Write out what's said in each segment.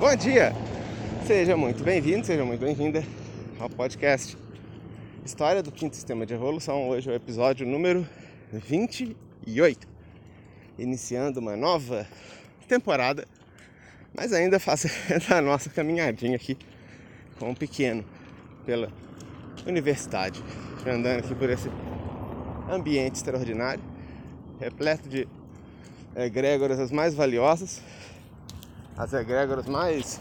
Bom dia! Seja muito bem-vindo, seja muito bem-vinda ao podcast História do Quinto Sistema de Evolução. Hoje é o episódio número 28, iniciando uma nova temporada, mas ainda fazendo a nossa caminhadinha aqui com o pequeno pela universidade, andando aqui por esse ambiente extraordinário, repleto de egrégoras as mais valiosas, as egrégoras mais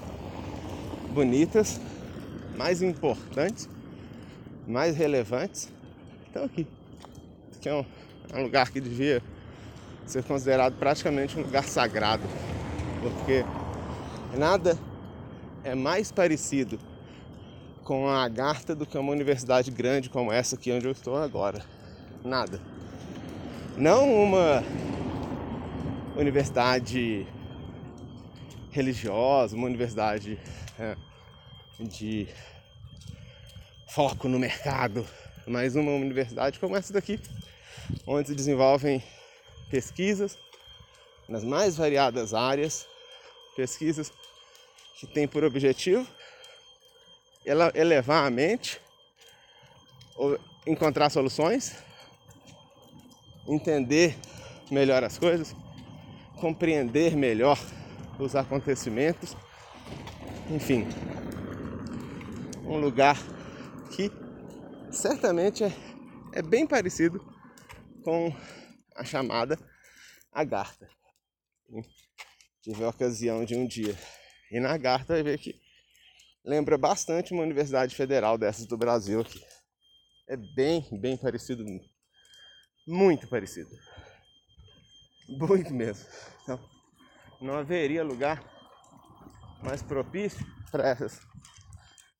bonitas, mais importantes, mais relevantes. Então aqui. Aqui é um, é um lugar que devia ser considerado praticamente um lugar sagrado, porque nada é mais parecido com a Agartha do que uma universidade grande como essa aqui onde eu estou agora. Nada. Não uma universidade religiosa, uma universidade é, de foco no mercado, mas uma universidade como essa daqui, onde se desenvolvem pesquisas nas mais variadas áreas, pesquisas que têm por objetivo elevar a mente, encontrar soluções, entender melhor as coisas, compreender melhor os acontecimentos, enfim, um lugar que certamente é, é bem parecido com a chamada Agartha. Tive a ocasião de um dia ir na Agartha e ver que lembra bastante uma universidade federal dessas do Brasil aqui. É bem, bem parecido, muito parecido. Muito mesmo. Então, não haveria lugar mais propício para essas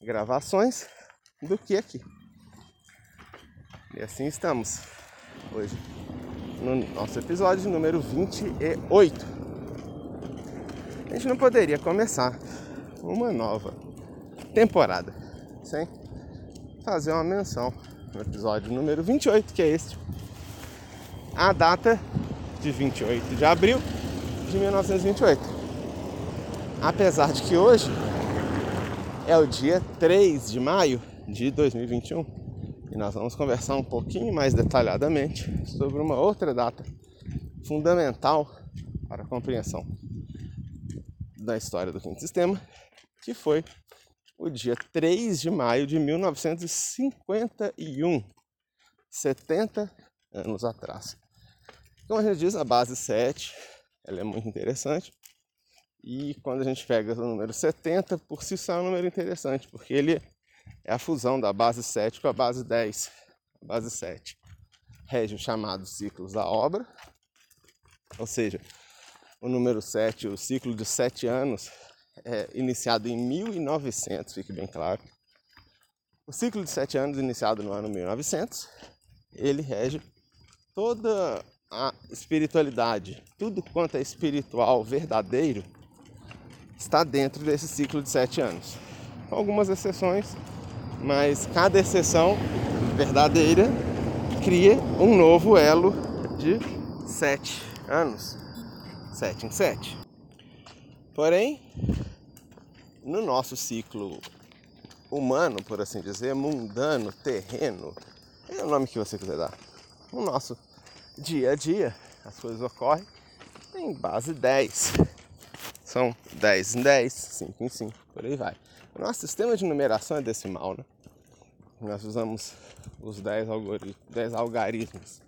gravações do que aqui. E assim estamos hoje no nosso episódio número 28. A gente não poderia começar uma nova temporada sem fazer uma menção no episódio número 28, que é este. A data de 28 de abril de 1928. Apesar de que hoje é o dia 3 de maio de 2021 e nós vamos conversar um pouquinho mais detalhadamente sobre uma outra data fundamental para a compreensão da história do quinto sistema, que foi o dia 3 de maio de 1951, 70 anos atrás. Como a gente diz, a base 7 ela é muito interessante. E quando a gente pega o número 70, por si só é um número interessante, porque ele é a fusão da base 7 com a base 10. A base 7 rege os chamados ciclos da obra, ou seja, o número 7, o ciclo de 7 anos, é iniciado em 1900, fique bem claro. O ciclo de 7 anos, iniciado no ano 1900, ele rege toda a espiritualidade, tudo quanto é espiritual verdadeiro, está dentro desse ciclo de sete anos. Algumas exceções, mas cada exceção verdadeira cria um novo elo de sete anos. Sete em sete. Porém, no nosso ciclo humano, por assim dizer, mundano, terreno, é o nome que você quiser dar. O nosso dia a dia as coisas ocorrem em base 10. São 10 em 10, 5 em 5, por aí vai. O nosso sistema de numeração é decimal, né? Nós usamos os 10, algoritmos, 10 algarismos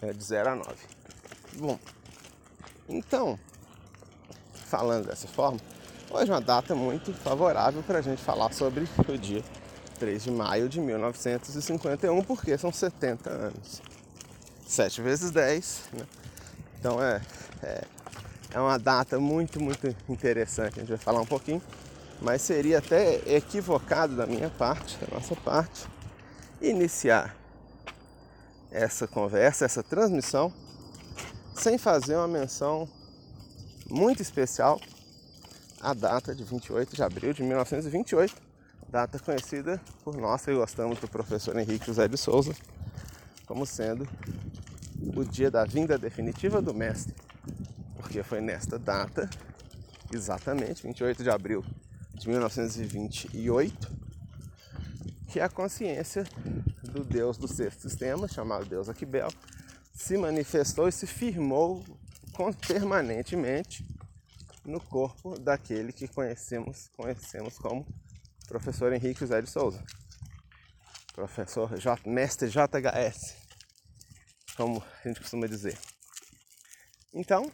né, de 0 a 9. Bom, então, falando dessa forma, hoje é uma data muito favorável para a gente falar sobre o dia 3 de maio de 1951, porque são 70 anos. 7 vezes 10. Né? Então é, é, é uma data muito, muito interessante. A gente vai falar um pouquinho, mas seria até equivocado da minha parte, da nossa parte, iniciar essa conversa, essa transmissão, sem fazer uma menção muito especial à data de 28 de abril de 1928, data conhecida por nós que gostamos do professor Henrique José de Souza como sendo o dia da vinda definitiva do Mestre, porque foi nesta data exatamente 28 de abril de 1928, que a consciência do Deus do sexto sistema, chamado Deus Aquibel, se manifestou e se firmou permanentemente no corpo daquele que conhecemos, conhecemos como professor Henrique José de Souza, professor J, mestre JHS, como a gente costuma dizer. Então,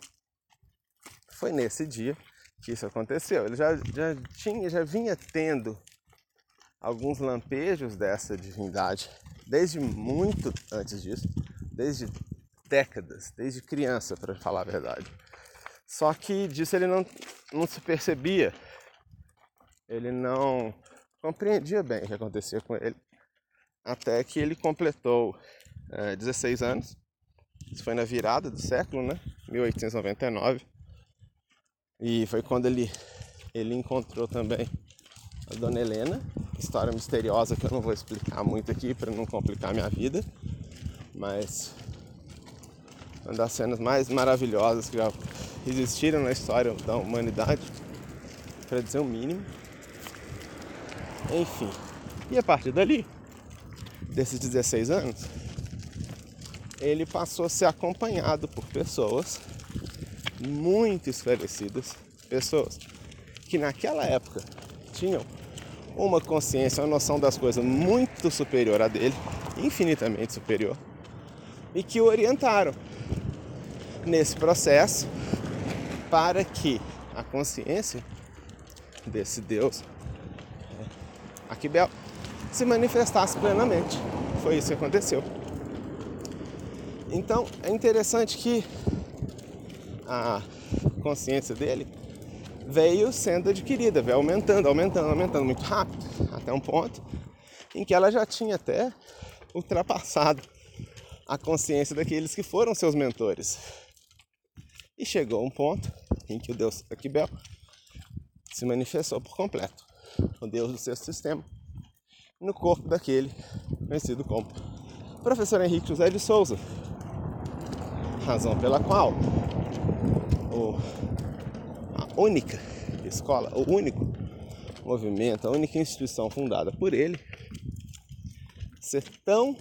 foi nesse dia que isso aconteceu. Ele já, já tinha, já vinha tendo alguns lampejos dessa divindade desde muito antes disso, desde décadas, desde criança, para falar a verdade. Só que disso ele não, não se percebia, ele não compreendia bem o que acontecia com ele, até que ele completou é, 16 anos. Isso foi na virada do século, né? 1899. E foi quando ele, ele encontrou também a Dona Helena, história misteriosa que eu não vou explicar muito aqui para não complicar minha vida, mas uma das cenas mais maravilhosas que já existiram na história da humanidade, para dizer o mínimo. Enfim, e a partir dali, desses 16 anos, ele passou a ser acompanhado por pessoas muito esclarecidas, pessoas que naquela época tinham uma consciência, uma noção das coisas muito superior a dele, infinitamente superior, e que o orientaram nesse processo para que a consciência desse Deus, Aquibel, se manifestasse plenamente. Foi isso que aconteceu. Então é interessante que a consciência dele veio sendo adquirida, veio aumentando, aumentando, aumentando muito rápido, até um ponto em que ela já tinha até ultrapassado a consciência daqueles que foram seus mentores. E chegou um ponto em que o Deus Aquibel se manifestou por completo, o Deus do sexto sistema, no corpo daquele conhecido como professor Henrique José de Souza. Razão pela qual o única escola, o único movimento, a única instituição fundada por ele, ser tão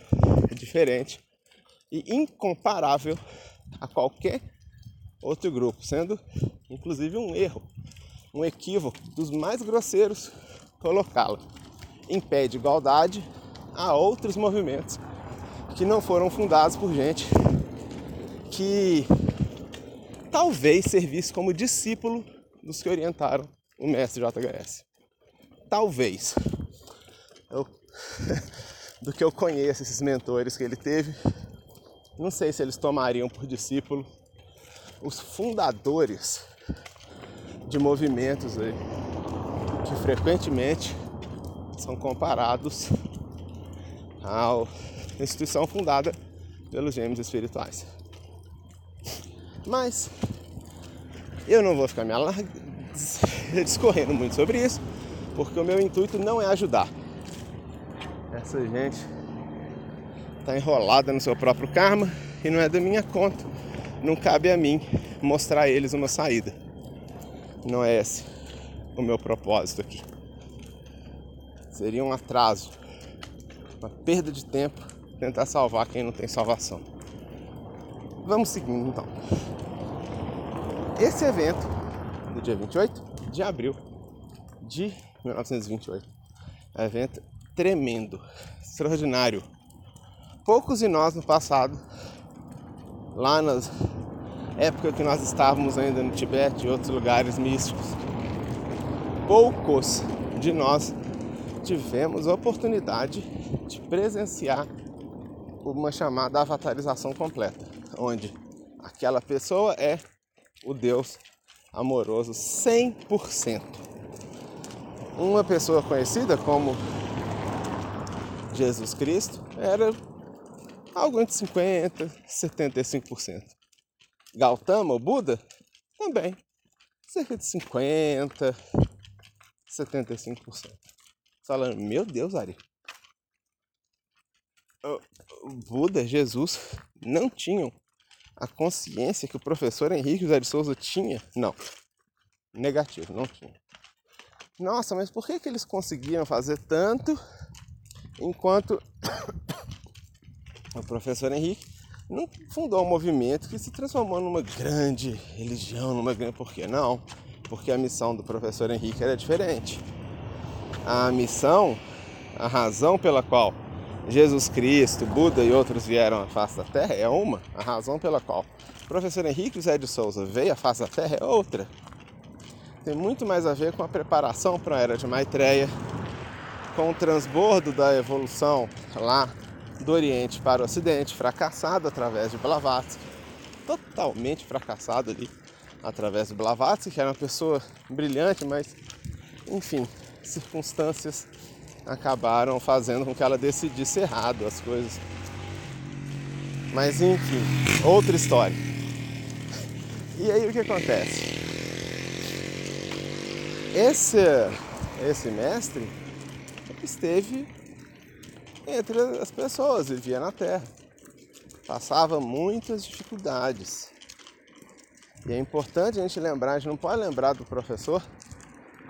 diferente e incomparável a qualquer outro grupo, sendo inclusive um erro, um equívoco dos mais grosseiros colocá-la em pé de igualdade a outros movimentos que não foram fundados por gente que talvez servisse como discípulo dos que orientaram o mestre JHS. Talvez. Eu, do que eu conheço esses mentores que ele teve, não sei se eles tomariam por discípulo os fundadores de movimentos aí, que frequentemente são comparados à instituição fundada pelos gêmeos espirituais. Mas eu não vou ficar me discorrendo muito sobre isso, porque o meu intuito não é ajudar. Essa gente está enrolada no seu próprio karma e não é da minha conta. Não cabe a mim mostrar a eles uma saída. Não é esse o meu propósito aqui. Seria um atraso, uma perda de tempo tentar salvar quem não tem salvação. Vamos seguindo então. Esse evento, do dia 28 de abril de 1928, é um evento tremendo, extraordinário. Poucos de nós no passado, lá nas épocas que nós estávamos ainda no Tibete e outros lugares místicos, poucos de nós tivemos a oportunidade de presenciar uma chamada avatarização completa, onde aquela pessoa é o Deus amoroso 100%. Uma pessoa conhecida como Jesus Cristo era algo entre 50% e 75%. Gautama, o Buda, também cerca de 50%, 75%. Falando, meu Deus, Ari. Buda, Jesus, não tinham a consciência que o professor Henrique José de Souza tinha, não. negativo, não tinha. Nossa, mas por que, que eles conseguiam fazer tanto enquanto o professor Henrique não fundou um movimento que se transformou numa grande religião, numa grande. Por que não? Porque a missão do professor Henrique era diferente. A missão, a razão pela qual Jesus Cristo, Buda e outros vieram à face da Terra é uma, a razão pela qual o professor Henrique José de Souza veio à face da Terra é outra. Tem muito mais a ver com a preparação para a era de Maitreya, com o transbordo da evolução lá do Oriente para o Ocidente, fracassado através de Blavatsky, totalmente fracassado ali através de Blavatsky, que era uma pessoa brilhante, mas enfim, circunstâncias acabaram fazendo com que ela decidisse errado as coisas. Mas enfim, outra história. E aí o que acontece? Esse, esse mestre esteve entre as pessoas, vivia na terra. Passava muitas dificuldades. E é importante a gente lembrar, a gente não pode lembrar do professor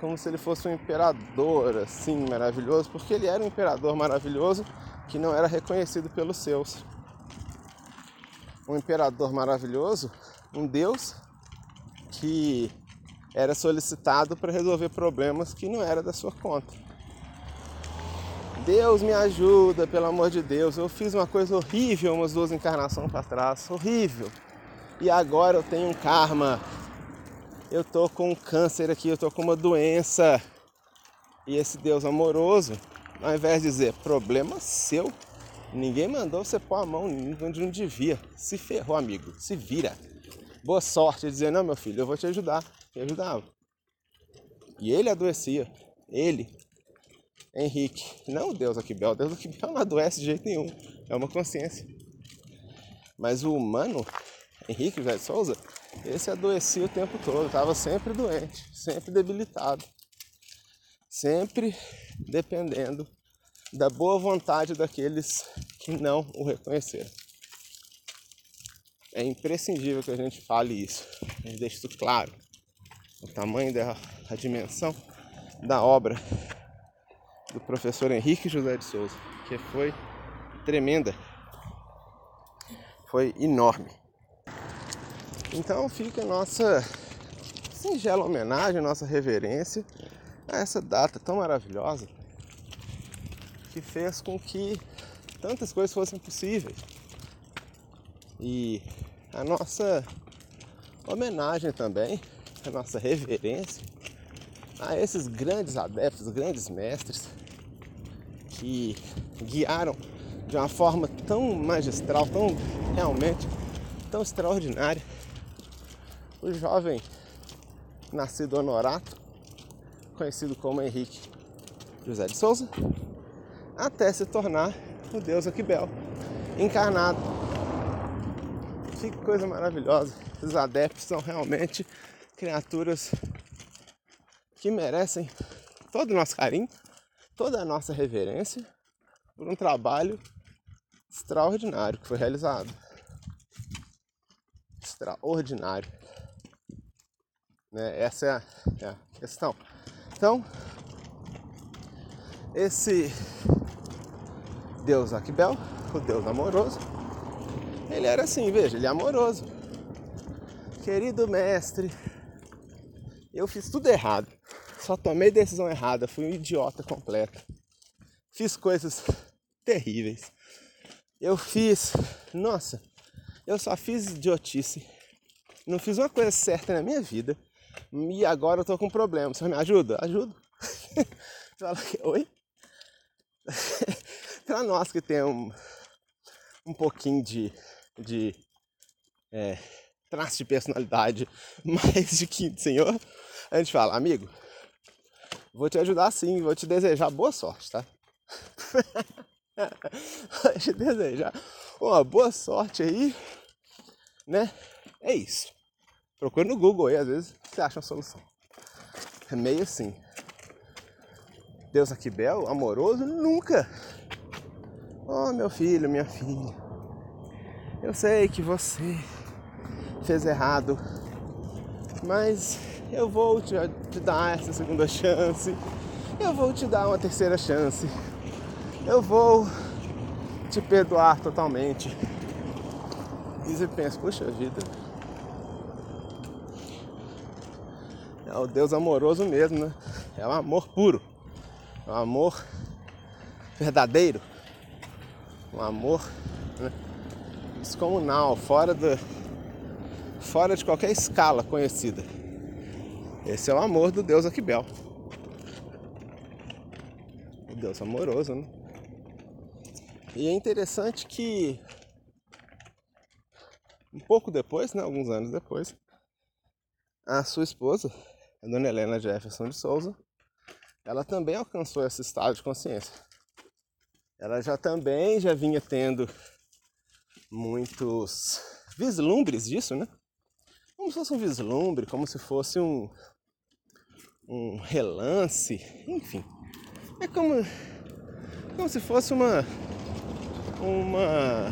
como se ele fosse um imperador assim maravilhoso, porque ele era um imperador maravilhoso que não era reconhecido pelos seus. Um imperador maravilhoso, um deus que era solicitado para resolver problemas que não era da sua conta. Deus me ajuda, pelo amor de Deus. Eu fiz uma coisa horrível umas duas encarnações para trás, horrível. E agora eu tenho um karma eu tô com um câncer aqui, eu tô com uma doença. E esse Deus amoroso, ao invés de dizer problema seu, ninguém mandou você pôr a mão onde não devia. Se ferrou, amigo, se vira. Boa sorte, dizer, não, meu filho, eu vou te ajudar. E ajudava. E ele adoecia. Ele, Henrique, não o Deus aqui, Bel. Deus aqui Bel não adoece de jeito nenhum. É uma consciência. Mas o humano, Henrique José de Souza, esse adoecia o tempo todo, estava sempre doente, sempre debilitado, sempre dependendo da boa vontade daqueles que não o reconheceram. É imprescindível que a gente fale isso, a gente deixe isso claro. O tamanho da a dimensão da obra do professor Henrique José de Souza, que foi tremenda, foi enorme. Então fica a nossa singela homenagem, nossa reverência a essa data tão maravilhosa que fez com que tantas coisas fossem possíveis. E a nossa homenagem também, a nossa reverência a esses grandes adeptos, grandes mestres que guiaram de uma forma tão magistral, tão realmente tão extraordinária o jovem nascido honorato, conhecido como Henrique José de Souza, até se tornar o Deus Aquibel, encarnado. Que coisa maravilhosa! Os adeptos são realmente criaturas que merecem todo o nosso carinho, toda a nossa reverência por um trabalho extraordinário que foi realizado. Extraordinário. Né? Essa é a, é a questão. Então, esse Deus Aquibel, o Deus amoroso, ele era assim, veja, ele é amoroso. Querido mestre, eu fiz tudo errado. Só tomei decisão errada, fui um idiota completo. Fiz coisas terríveis. Eu fiz, nossa, eu só fiz idiotice. Não fiz uma coisa certa na minha vida. E agora eu tô com um problema. Você me ajuda? Ajudo. Fala, oi? para nós que tem um, um pouquinho de, de é, traço de personalidade mais de quinto senhor, a gente fala, amigo, vou te ajudar sim, vou te desejar boa sorte, tá? vou te desejar uma boa sorte aí, né? É isso. Procure no Google aí, às vezes você acha uma solução. É meio assim. Deus aqui belo, amoroso, nunca. Oh, meu filho, minha filha. Eu sei que você fez errado, mas eu vou te, te dar essa segunda chance, eu vou te dar uma terceira chance, eu vou te perdoar totalmente. E você pensa, puxa vida, é o Deus amoroso mesmo, né? É o amor puro, é o amor verdadeiro, um amor né? descomunal, fora, do, fora de qualquer escala conhecida. Esse é o amor do Deus Aquibel. O Deus amoroso, né? E é interessante que um pouco depois, né, alguns anos depois, a sua esposa, a dona Helena Jefferson de Souza, ela também alcançou esse estado de consciência. Ela já também já vinha tendo muitos vislumbres disso, né? Como se fosse um vislumbre, como se fosse um, um relance, enfim. É como, como se fosse uma. Uma.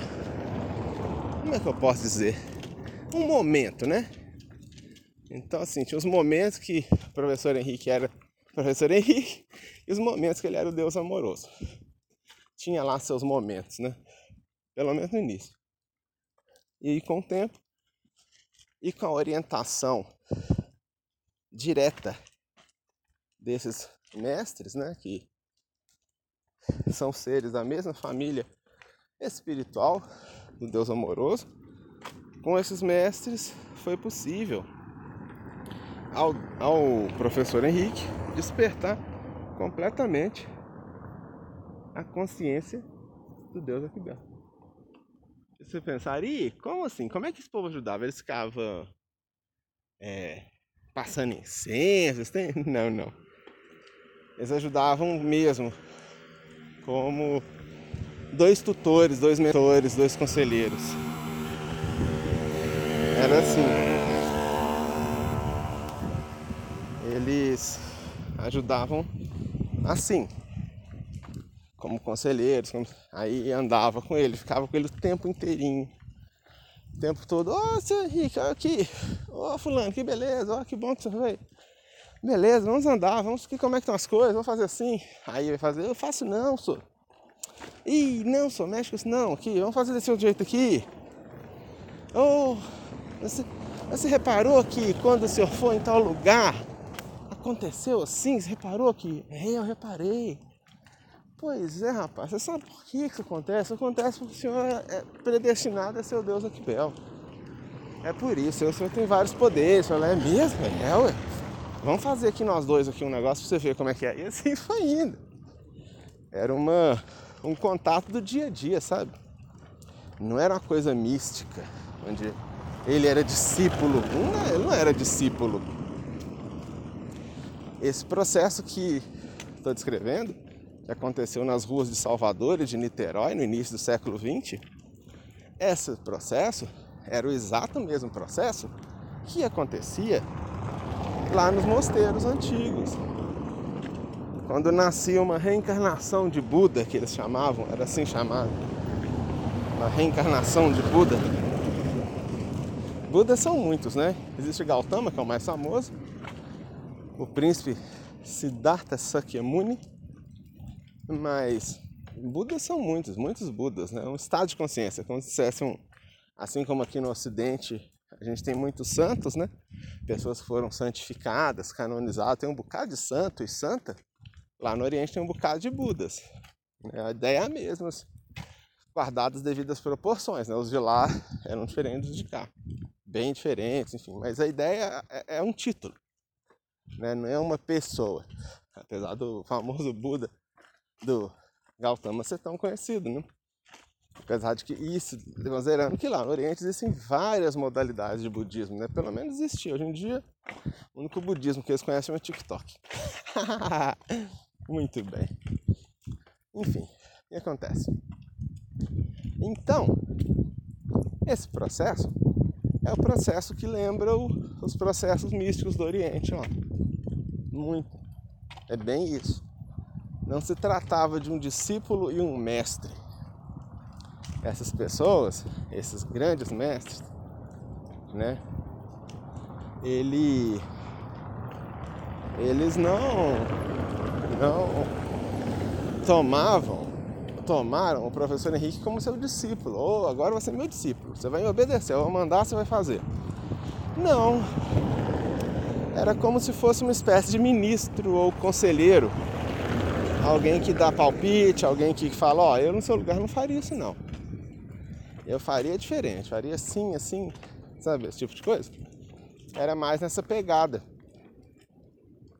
Como é que eu posso dizer? Um momento, né? Então, assim, tinha os momentos que o professor Henrique era o professor Henrique e os momentos que ele era o Deus amoroso. Tinha lá seus momentos, né? Pelo menos no início. E com o tempo e com a orientação direta desses mestres, né, que são seres da mesma família espiritual do Deus amoroso, com esses mestres foi possível ao, ao professor Henrique despertar completamente a consciência do Deus aqui dentro. Você pensaria, como assim? Como é que esse povo ajudava? Eles ficavam é, passando? Tem... Não, não. Eles ajudavam mesmo como dois tutores, dois mentores, dois conselheiros. Era assim. Eles ajudavam assim, como conselheiros, aí andava com ele, ficava com ele o tempo inteirinho, o tempo todo, ó oh, seu Henrique, olha aqui, ó oh, fulano, que beleza, ó oh, que bom que você veio. Beleza, vamos andar, vamos que como é que estão as coisas, vamos fazer assim. Aí vai fazer, eu faço não, senhor. Ih, não, senhor, mexe com isso não, aqui, vamos fazer desse outro jeito aqui. Ou oh, você, você reparou que quando o senhor for em tal lugar, aconteceu assim? Você reparou que? É, eu reparei. Pois é, rapaz, você sabe por que isso acontece? Acontece porque o Senhor é predestinado a ser o Deus Aquibel. É por isso, o Senhor tem vários poderes. Fala, é mesmo? É, ué. Vamos fazer aqui nós dois aqui um negócio pra você ver como é que é. E assim foi indo. Era uma, um contato do dia a dia, sabe? Não era uma coisa mística, onde ele era discípulo. Não, ele não era discípulo esse processo que estou descrevendo, que aconteceu nas ruas de Salvador e de Niterói no início do século XX, esse processo era o exato mesmo processo que acontecia lá nos mosteiros antigos. Quando nascia uma reencarnação de Buda, que eles chamavam, era assim chamado, uma reencarnação de Buda. Budas são muitos, né? Existe Gautama, que é o mais famoso, o príncipe Siddhartha Sakyamuni, mas Budas são muitos, muitos Budas, né? Um estado de consciência, como se dissesse um, assim como aqui no Ocidente a gente tem muitos santos, né? Pessoas que foram santificadas, canonizadas, tem um bocado de santo e santa. Lá no Oriente tem um bocado de Budas. A ideia é a mesma, assim, guardadas devidas proporções, né? Os de lá eram diferentes dos de cá, bem diferentes, enfim. Mas a ideia é, é um título né? não é uma pessoa. Apesar do famoso Buda do Gautama ser tão conhecido, né? Apesar de que isso, considerando que lá no Oriente existem várias modalidades de budismo, né? Pelo menos existia. Hoje em dia, o único budismo que eles conhecem é o TikTok. Muito bem. Enfim, o que acontece? Então, esse processo é o processo que lembra os processos místicos do Oriente, ó muito. É bem isso. Não se tratava de um discípulo e um mestre. Essas pessoas, esses grandes mestres, né? Ele eles não não tomavam tomaram o professor Henrique como seu discípulo. Ou oh, agora você é meu discípulo, você vai me obedecer, eu vou mandar, você vai fazer. Não. Era como se fosse uma espécie de ministro ou conselheiro. Alguém que dá palpite, alguém que fala, ó, oh, eu no seu lugar não faria isso não. Eu faria diferente, faria assim, assim, sabe, esse tipo de coisa. Era mais nessa pegada.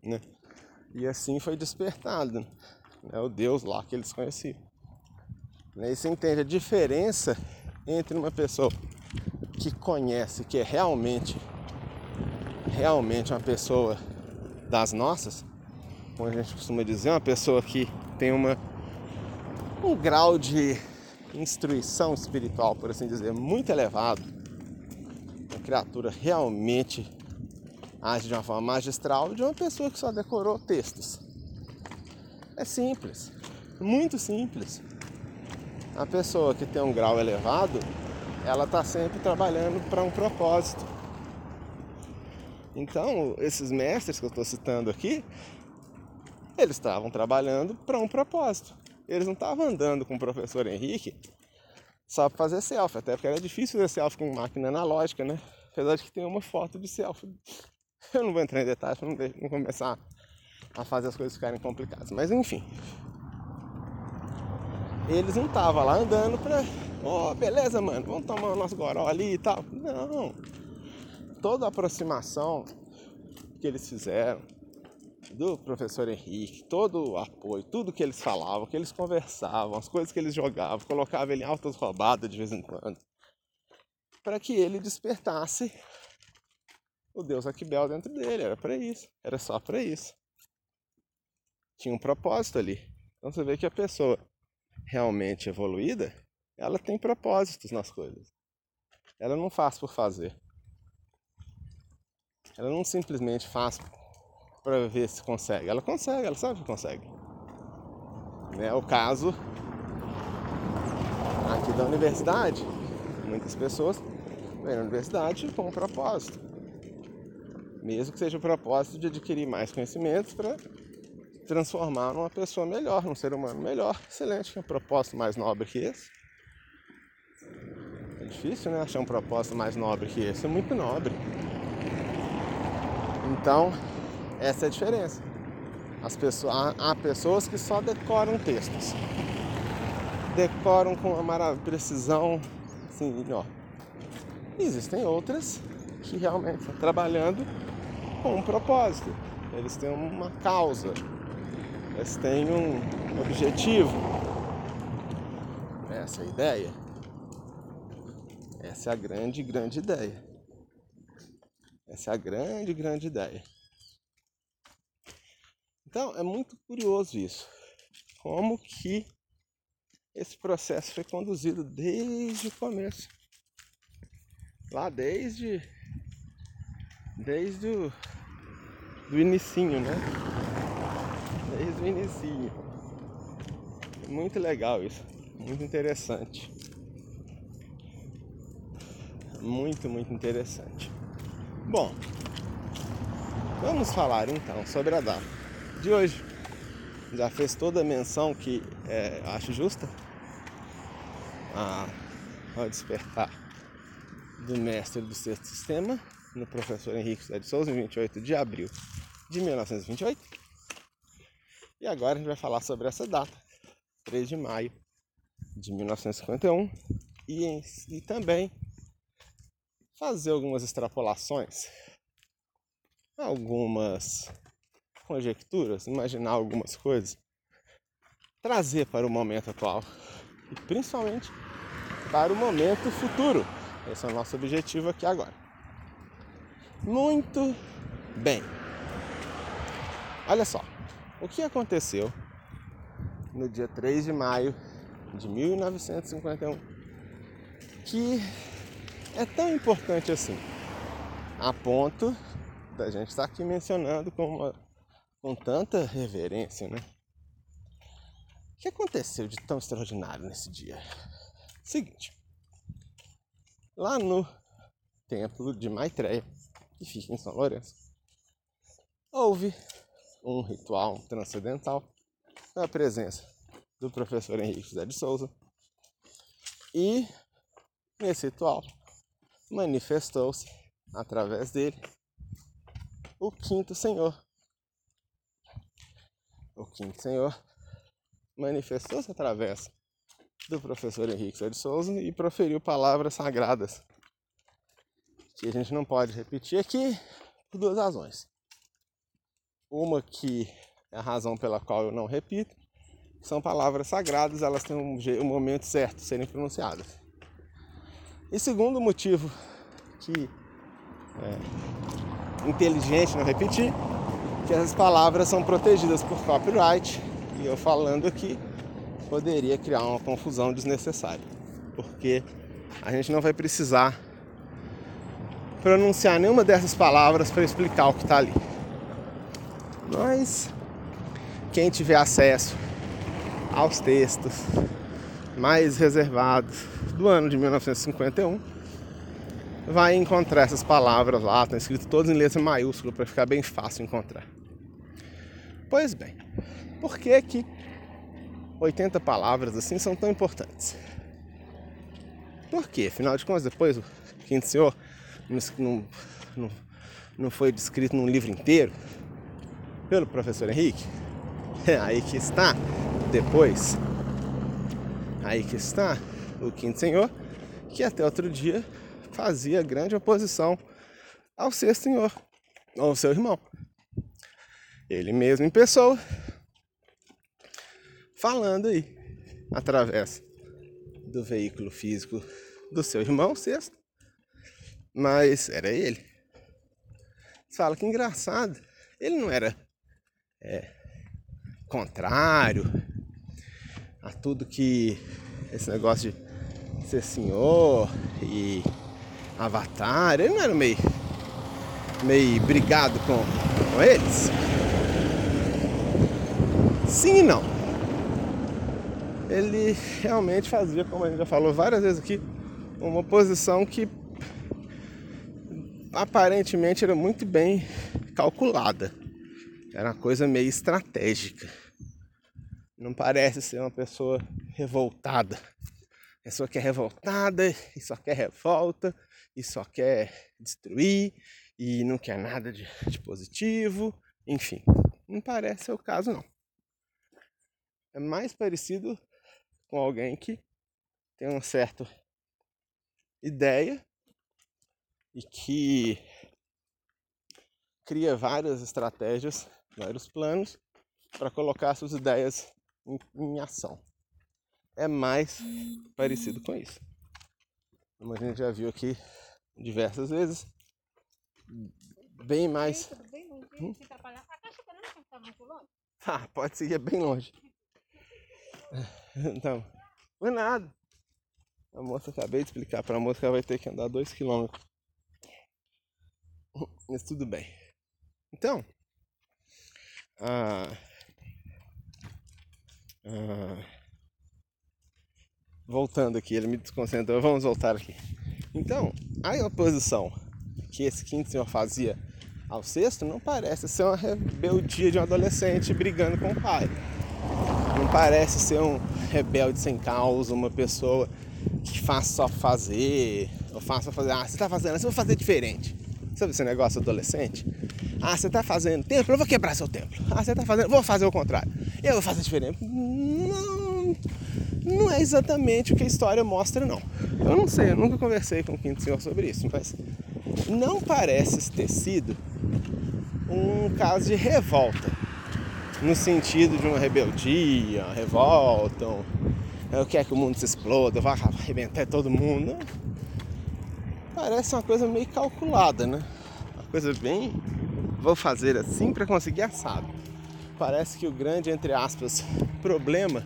Né? E assim foi despertado né, o Deus lá que eles conheciam. Né, e você entende a diferença entre uma pessoa que conhece, que é realmente, realmente uma pessoa das nossas, como a gente costuma dizer, uma pessoa que tem uma, um grau de instruição espiritual, por assim dizer, muito elevado, uma criatura realmente age de uma forma magistral de uma pessoa que só decorou textos. É simples, muito simples. A pessoa que tem um grau elevado, ela está sempre trabalhando para um propósito. Então, esses mestres que eu estou citando aqui, eles estavam trabalhando para um propósito. Eles não estavam andando com o professor Henrique só para fazer selfie, até porque era difícil fazer selfie com máquina analógica, né? Apesar de que tem uma foto de selfie Eu não vou entrar em detalhes para não, começar a fazer as coisas ficarem complicadas. Mas enfim. Eles não estavam lá andando pra. Ó, oh, beleza, mano, vamos tomar o nosso goró ali e tal. Não. Toda a aproximação que eles fizeram do professor Henrique, todo o apoio, tudo que eles falavam, que eles conversavam, as coisas que eles jogavam, colocavam ele em altas roubadas de vez em quando, para que ele despertasse o deus Aquibel dentro dele. Era para isso. Era só para isso. Tinha um propósito ali. Então você vê que a pessoa realmente evoluída, ela tem propósitos nas coisas. Ela não faz por fazer. Ela não simplesmente faz para ver se consegue. Ela consegue, ela sabe que consegue. É o caso aqui da universidade. Muitas pessoas vêm na universidade com um propósito mesmo que seja o propósito de adquirir mais conhecimentos para transformar numa pessoa melhor, num ser humano melhor. Excelente, que é um propósito mais nobre que esse. É difícil, né? Achar um propósito mais nobre que esse. É muito nobre. Então, essa é a diferença. As pessoas, há, pessoas que só decoram textos. Decoram com uma precisão, assim, ó. E existem outras que realmente estão trabalhando com um propósito, eles têm uma causa, eles têm um objetivo. Essa é a ideia. Essa é a grande, grande ideia. Essa é a grande, grande ideia. Então é muito curioso isso. Como que esse processo foi conduzido desde o começo. Lá desde desde o do inicinho, né? Inicinho. Muito legal isso, muito interessante. Muito, muito interessante. Bom, vamos falar então sobre a data de hoje. Já fez toda a menção que é, acho justa a, ao despertar do mestre do sexto sistema no professor Henrique José de Souza, em 28 de abril de 1928. E agora a gente vai falar sobre essa data, 3 de maio de 1951, e, e também fazer algumas extrapolações, algumas conjecturas, imaginar algumas coisas, trazer para o momento atual e principalmente para o momento futuro. Esse é o nosso objetivo aqui agora. Muito bem. Olha só, o que aconteceu no dia 3 de maio de 1951 que é tão importante assim, a ponto da gente estar aqui mencionando com, uma, com tanta reverência, né? O que aconteceu de tão extraordinário nesse dia? Seguinte, lá no templo de Maitreya, que fica em São Lourenço. houve um ritual transcendental na presença do professor Henrique José de Souza e nesse ritual manifestou-se através dele o quinto Senhor. O quinto Senhor manifestou-se através do professor Henrique José de Souza e proferiu palavras sagradas que a gente não pode repetir aqui por duas razões. Uma que é a razão pela qual eu não repito, são palavras sagradas, elas têm um, um momento certo de serem pronunciadas. E segundo motivo que é inteligente não repetir, que essas palavras são protegidas por copyright e eu falando aqui poderia criar uma confusão desnecessária, porque a gente não vai precisar pronunciar nenhuma dessas palavras para explicar o que está ali. Mas quem tiver acesso aos textos mais reservados do ano de 1951 vai encontrar essas palavras lá, estão escritas todas em letra maiúscula para ficar bem fácil encontrar. Pois bem, por que que 80 palavras assim são tão importantes? Por quê? Afinal de contas, depois o quinto senhor não, não, não foi descrito num livro inteiro pelo professor Henrique? Aí que está, depois, aí que está o quinto senhor, que até outro dia fazia grande oposição ao sexto senhor, ao seu irmão. Ele mesmo em pessoa, falando aí, através do veículo físico do seu irmão, sexto, mas era ele. Fala que engraçado, ele não era é, contrário a tudo que esse negócio de ser senhor e avatar, ele não era meio, meio brigado com, com eles? Sim e não. Ele realmente fazia, como a gente já falou várias vezes aqui, uma posição que aparentemente era muito bem calculada. Era uma coisa meio estratégica. Não parece ser uma pessoa revoltada. Pessoa que é revoltada e só quer revolta e só quer destruir e não quer nada de, de positivo. Enfim, não parece ser o caso não. É mais parecido com alguém que tem uma certa ideia e que cria várias estratégias, vários planos para colocar suas ideias em, em, ação. É mais parecido com isso. Como a gente já viu aqui diversas vezes, bem mais. Hum? Ah, pode seguir bem longe. Então, não é nada. A moça acabei de explicar para a moça que ela vai ter que andar 2 km mas tudo bem. Então, ah, ah, voltando aqui, ele me desconcentrou, vamos voltar aqui. Então, a oposição que esse quinto senhor fazia ao sexto não parece ser uma rebeldia de um adolescente brigando com o pai. Não parece ser um rebelde sem causa, uma pessoa que faz só fazer, ou faça fazer, ah, você tá fazendo eu vou fazer diferente. Sabe esse negócio adolescente? Ah, você tá fazendo templo, eu vou quebrar seu templo. Ah, você tá fazendo, vou fazer o contrário. Eu vou fazer diferente. Não, não é exatamente o que a história mostra, não. Eu não sei, eu nunca conversei com o Quinto Senhor sobre isso, mas não parece ter sido um caso de revolta. No sentido de uma rebeldia, uma revolta, um, eu quero que o mundo se exploda, vai arrebentar todo mundo. Não parece uma coisa meio calculada, né? Uma coisa bem. Vou fazer assim para conseguir assado. Parece que o grande, entre aspas, problema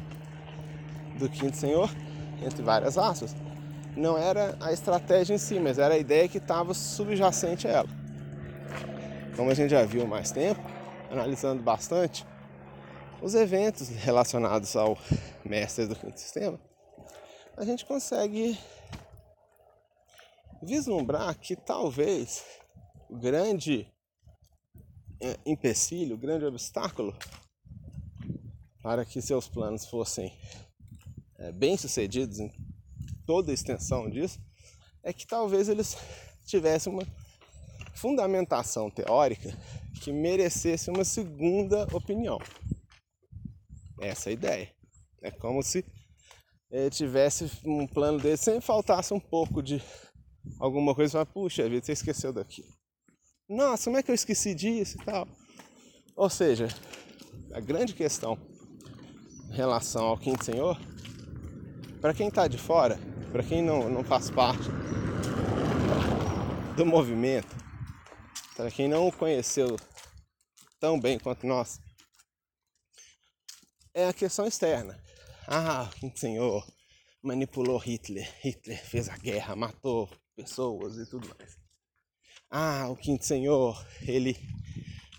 do Quinto Senhor, entre várias aspas, não era a estratégia em si, mas era a ideia que estava subjacente a ela. Como a gente já viu mais tempo, analisando bastante os eventos relacionados ao mestre do quinto sistema, a gente consegue vislumbrar que talvez o grande é, empecilho, grande obstáculo para que seus planos fossem é, bem sucedidos em toda a extensão disso, é que talvez eles tivessem uma fundamentação teórica que merecesse uma segunda opinião. Essa é a ideia. É como se é, tivesse um plano dele sem faltasse um pouco de alguma coisa, para puxa vida, você esqueceu daquilo. Nossa, como é que eu esqueci disso e tal? Ou seja, a grande questão em relação ao quinto senhor, para quem está de fora, para quem não, não faz parte do movimento, para quem não o conheceu tão bem quanto nós, é a questão externa. Ah, o senhor manipulou Hitler, Hitler fez a guerra, matou pessoas e tudo mais. Ah, o quinto senhor, ele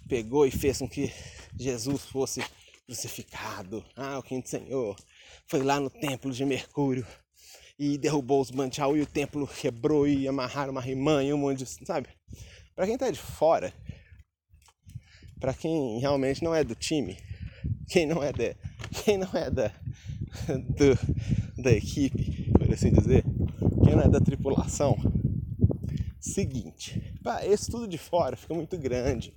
pegou e fez com que Jesus fosse crucificado. Ah, o quinto senhor foi lá no templo de Mercúrio e derrubou os manchal e o templo quebrou e amarraram uma rimã e um monte de. Sabe? Para quem tá de fora, para quem realmente não é do time, quem não é da, quem não é da, do, da equipe, por assim dizer, é da tripulação, seguinte, pá, esse tudo de fora fica muito grande.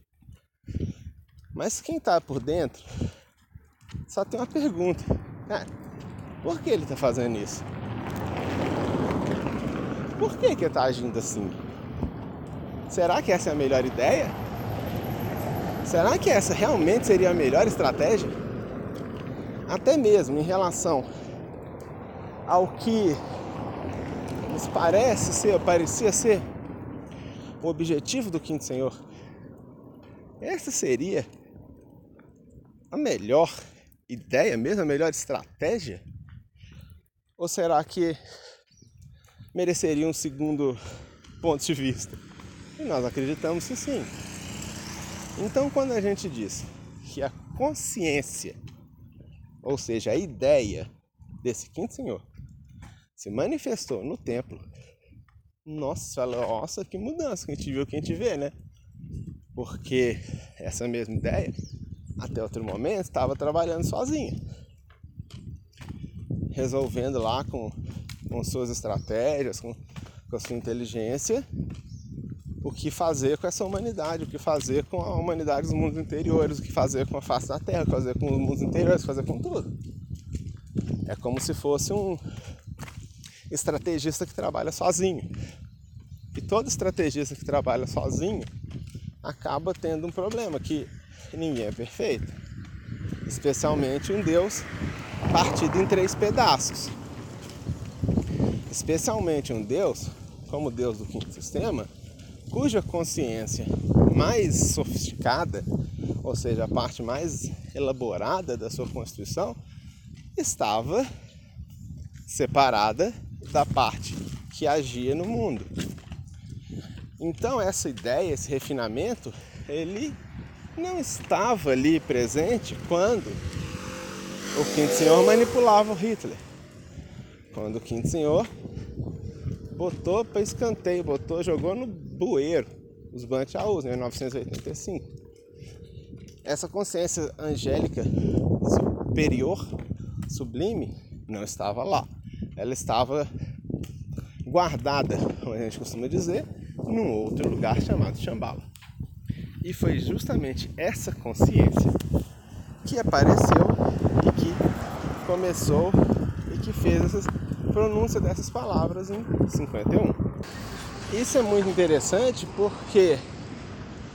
Mas quem tá por dentro só tem uma pergunta. Por que ele tá fazendo isso? Por que, que tá agindo assim? Será que essa é a melhor ideia? Será que essa realmente seria a melhor estratégia? Até mesmo em relação ao que parece ser, parecia ser o objetivo do quinto senhor. Essa seria a melhor ideia mesmo, a melhor estratégia? Ou será que mereceria um segundo ponto de vista? E nós acreditamos que sim. Então, quando a gente diz que a consciência, ou seja, a ideia desse quinto senhor, se manifestou no templo, nossa, nossa, que mudança que a gente viu, que a gente vê, né? Porque essa mesma ideia, até outro momento, estava trabalhando sozinha, resolvendo lá com, com suas estratégias, com, com a sua inteligência, o que fazer com essa humanidade, o que fazer com a humanidade dos mundos interiores, o que fazer com a face da Terra, o que fazer com os mundos interiores, o que fazer com tudo. É como se fosse um estrategista que trabalha sozinho. E todo estrategista que trabalha sozinho acaba tendo um problema, que ninguém é perfeito. Especialmente um Deus partido em três pedaços. Especialmente um Deus, como Deus do quinto sistema, cuja consciência mais sofisticada, ou seja, a parte mais elaborada da sua constituição, estava separada da parte que agia no mundo. Então essa ideia, esse refinamento, ele não estava ali presente quando o quinto senhor manipulava o Hitler. Quando o quinto senhor botou para escanteio, botou, jogou no bueiro os Banchaus em 1985. Essa consciência angélica superior, sublime, não estava lá. Ela estava guardada, como a gente costuma dizer, num outro lugar chamado Shambhala. E foi justamente essa consciência que apareceu e que começou e que fez essas pronúncia dessas palavras em 51. Isso é muito interessante porque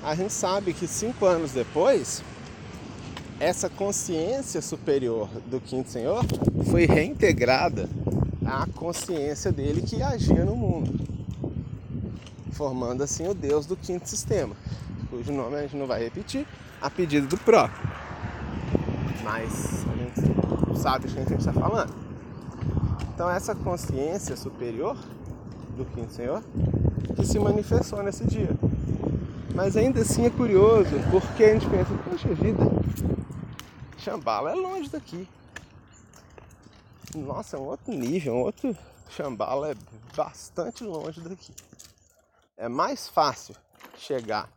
a gente sabe que cinco anos depois, essa consciência superior do quinto senhor foi reintegrada à consciência dele que agia no mundo, formando assim o Deus do quinto sistema, cujo nome a gente não vai repetir, a pedido do próprio. Mas a gente sabe de quem a gente está falando. Então essa consciência superior do quinto senhor que se manifestou nesse dia. Mas ainda assim é curioso, porque a gente pensa, poxa vida, Chambala é longe daqui. Nossa, é um outro nível, um outro Chambala é bastante longe daqui. É mais fácil chegar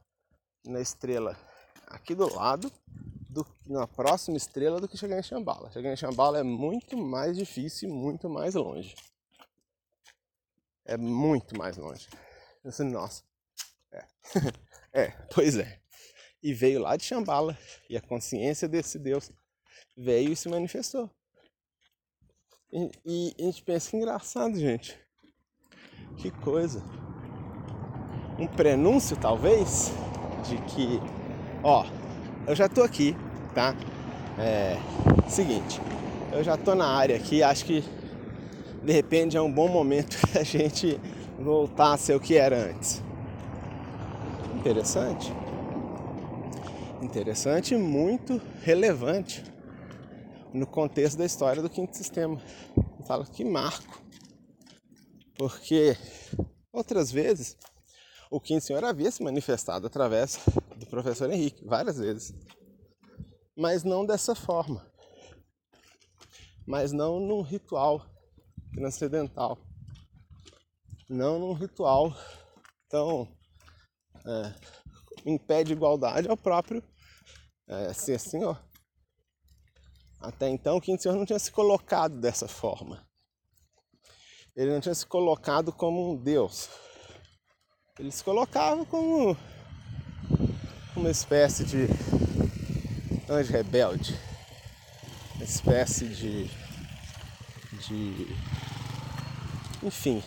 na estrela aqui do lado, do, na próxima estrela do que chegar em Chambala. Chegar em Chambala é muito mais difícil, muito mais longe. É muito mais longe. Nossa. É. é, pois é. E veio lá de Chambala. E a consciência desse Deus veio e se manifestou. E, e a gente pensa que engraçado, gente. Que coisa. Um prenúncio, talvez, de que, ó, eu já tô aqui, tá? É, seguinte, eu já tô na área aqui, acho que de repente é um bom momento a gente voltar a ser o que era antes. Interessante. Interessante e muito relevante no contexto da história do quinto sistema. Fala que marco. Porque outras vezes o quinto senhor havia se manifestado através do professor Henrique, várias vezes. Mas não dessa forma. Mas não num ritual transcendental. Não num ritual tão é, em pé de igualdade ao próprio é, ser senhor. Até então, o quinto senhor não tinha se colocado dessa forma. Ele não tinha se colocado como um Deus. Ele se colocava como uma espécie de anjo rebelde, uma espécie de, de enfim,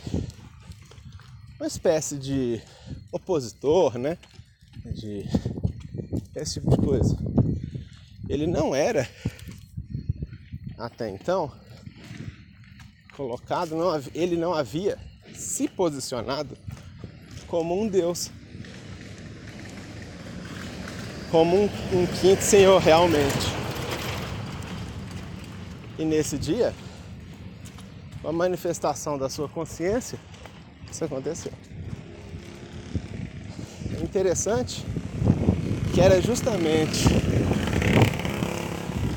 uma espécie de opositor, né? De esse tipo de coisa. Ele não era até então colocado, não, ele não havia se posicionado como um Deus, como um, um quinto Senhor realmente. E nesse dia, com a manifestação da sua consciência, isso aconteceu. É interessante que era justamente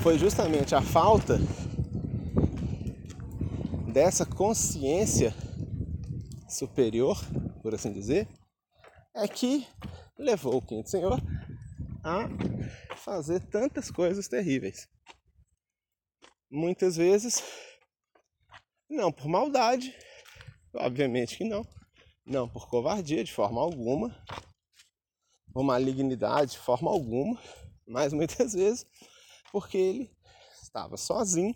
foi justamente a falta dessa consciência superior, por assim dizer, é que levou o quinto senhor a fazer tantas coisas terríveis. Muitas vezes, não por maldade, obviamente que não, não por covardia de forma alguma, por malignidade de forma alguma, mas muitas vezes porque ele estava sozinho,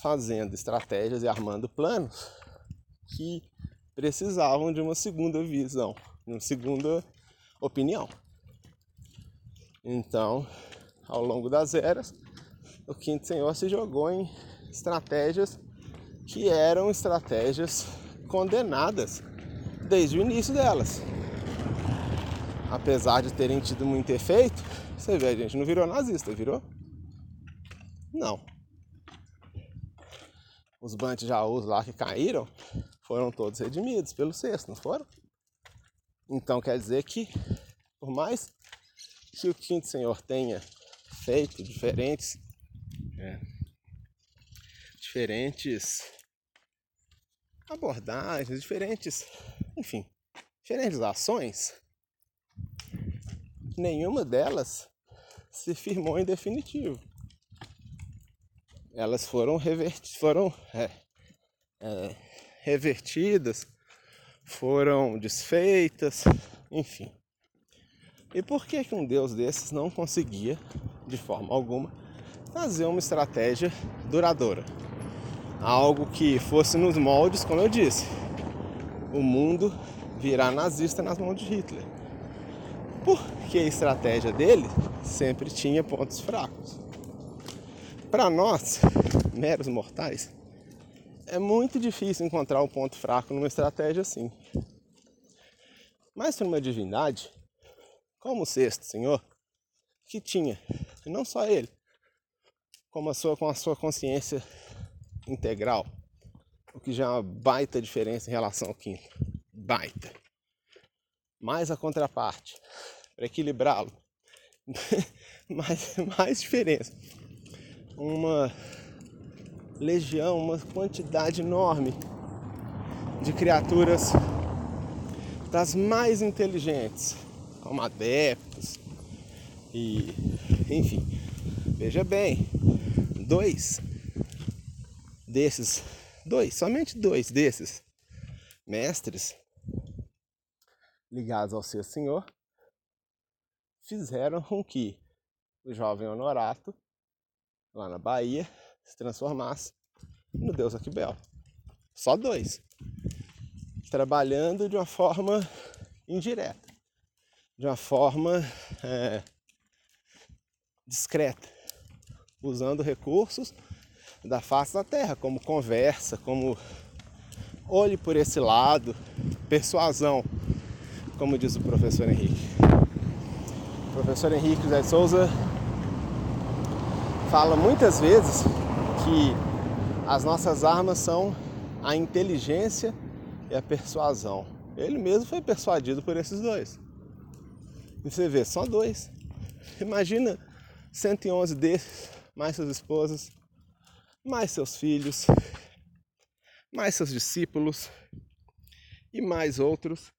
fazendo estratégias e armando planos que precisavam de uma segunda visão, de uma segunda opinião. Então, ao longo das eras, o Quinto Senhor se jogou em estratégias que eram estratégias condenadas desde o início delas. Apesar de terem tido muito efeito, você vê, gente não virou nazista, virou? Não. Os Jaús lá que caíram foram todos redimidos pelo sexto, não foram? Então quer dizer que, por mais que o quinto Senhor tenha feito diferentes, é, diferentes abordagens, diferentes, enfim, diferentes ações, nenhuma delas se firmou em definitivo. Elas foram, revertidas, foram é, é, revertidas, foram desfeitas, enfim. E por que, que um Deus desses não conseguia, de forma alguma, fazer uma estratégia duradoura? Algo que fosse nos moldes, como eu disse, o mundo virar nazista nas mãos de Hitler porque a estratégia dele sempre tinha pontos fracos. Para nós, meros mortais, é muito difícil encontrar um ponto fraco numa estratégia assim. Mas para uma divindade, como o sexto senhor, que tinha, e não só ele, como a sua, com a sua consciência integral, o que já é uma baita diferença em relação ao quinto. Baita. Mais a contraparte, para equilibrá-lo. mais, mais diferença. Uma legião, uma quantidade enorme de criaturas das mais inteligentes, como adeptos, E, enfim, veja bem, dois desses, dois, somente dois desses mestres ligados ao seu senhor fizeram com que o jovem Honorato, lá na Bahia, se transformasse no deus Aquibel. Só dois. Trabalhando de uma forma indireta, de uma forma é, discreta, usando recursos da face da terra, como conversa, como olhe por esse lado, persuasão, como diz o professor Henrique. O professor Henrique José Souza fala muitas vezes que as nossas armas são a inteligência e a persuasão. Ele mesmo foi persuadido por esses dois. E você vê, só dois. Imagina 111 desses, mais suas esposas, mais seus filhos, mais seus discípulos e mais outros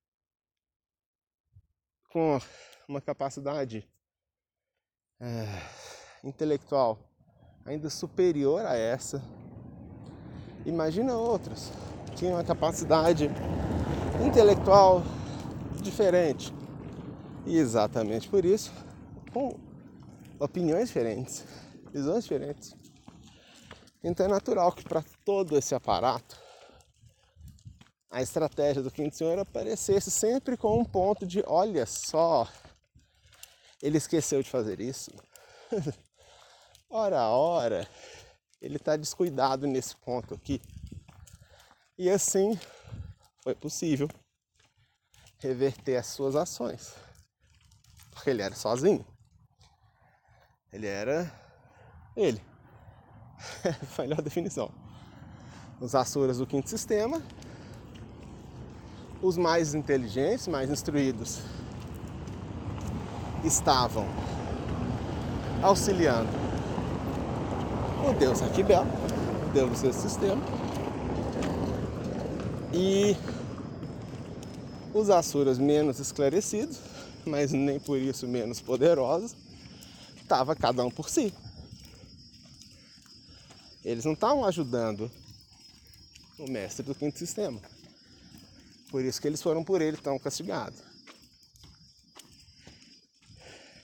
com uma capacidade é, intelectual ainda superior a essa. Imagina outros que tinham uma capacidade intelectual diferente. E exatamente por isso, com opiniões diferentes, visões diferentes. Então é natural que para todo esse aparato, a estratégia do Quinto Senhor aparecesse sempre com um ponto de olha só, ele esqueceu de fazer isso. ora, ora, ele está descuidado nesse ponto aqui. E assim foi possível reverter as suas ações. Porque ele era sozinho. Ele era ele. Melhor definição. Os Asuras do quinto sistema, os mais inteligentes, mais instruídos, estavam auxiliando o Deus Aquibel, Deus do seu sistema, e os Asuras menos esclarecidos, mas nem por isso menos poderosos, estava cada um por si. Eles não estavam ajudando o mestre do quinto sistema. Por isso que eles foram por ele tão castigados.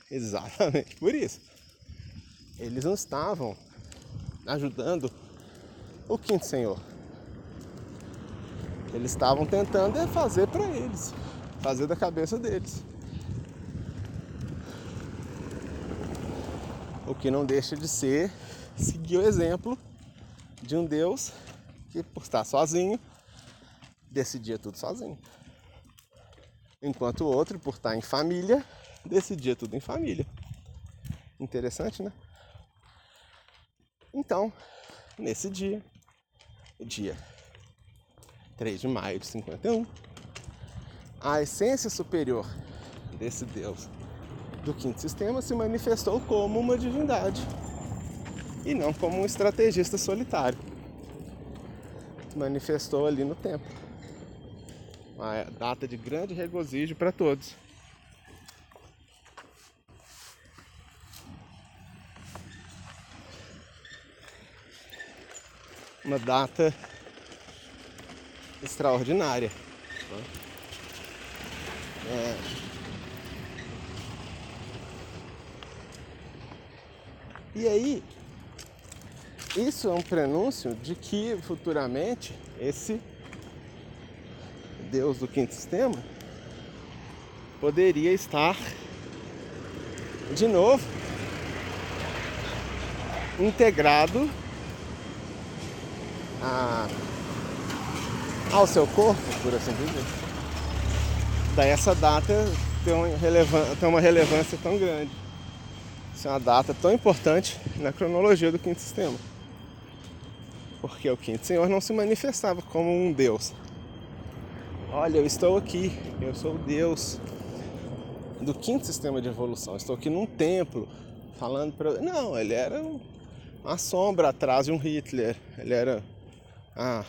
Exatamente por isso. Eles não estavam ajudando o quinto senhor. Eles estavam tentando é fazer para eles, fazer da cabeça deles. O que não deixa de ser seguir o exemplo de um Deus que, por estar sozinho, decidia tudo sozinho. Enquanto o outro, por estar em família, decidia tudo em família. Interessante, né? Então, nesse dia, dia 3 de maio de 51, a essência superior desse Deus do quinto sistema se manifestou como uma divindade e não como um estrategista solitário. Se manifestou ali no tempo. Uma data de grande regozijo para todos. Uma data extraordinária. É, E aí, isso é um prenúncio de que futuramente esse Deus do quinto sistema poderia estar de novo integrado a, ao seu corpo, por assim dizer. Daí essa data tem uma, tem uma relevância tão grande. Isso é uma data tão importante na cronologia do quinto sistema porque o quinto senhor não se manifestava como um Deus. Olha, eu estou aqui, eu sou o Deus do quinto sistema de evolução. Estou aqui num templo falando para. Não, ele era uma sombra atrás de um Hitler. Ele era a,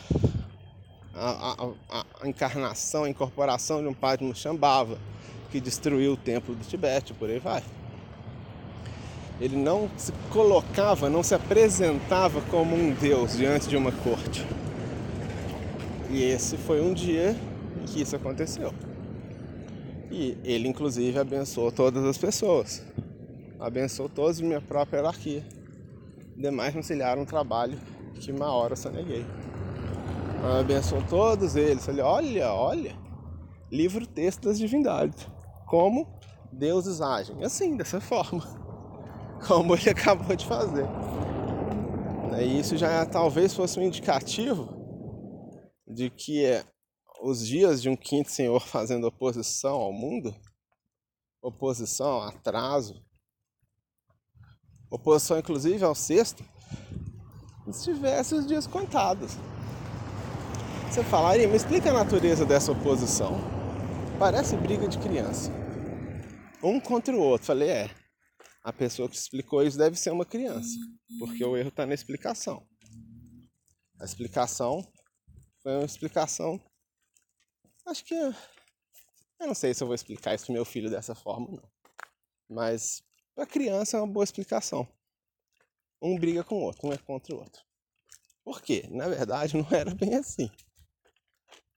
a, a, a encarnação, a incorporação de um pai de Muxambava que destruiu o templo do Tibete, por aí vai. Ele não se colocava, não se apresentava como um Deus diante de uma corte. E esse foi um dia que isso aconteceu. E ele, inclusive, abençoou todas as pessoas. Abençoou todos minha própria hierarquia. Demais conciliaram um trabalho que uma hora eu soneguei. Abençoou todos eles. Falei, olha, olha, livro texto das divindades. Como deuses agem. Assim, dessa forma. Como ele acabou de fazer. E isso já talvez fosse um indicativo de que é os dias de um quinto senhor fazendo oposição ao mundo, oposição, atraso, oposição inclusive ao sexto, estivesse os dias contados. Você falaria, me explica a natureza dessa oposição. Parece briga de criança. Um contra o outro. Falei, é. A pessoa que explicou isso deve ser uma criança, porque o erro está na explicação. A explicação foi uma explicação Acho que. Eu não sei se eu vou explicar isso pro meu filho dessa forma, não. Mas para criança é uma boa explicação. Um briga com o outro, um é contra o outro. Por quê? Na verdade, não era bem assim.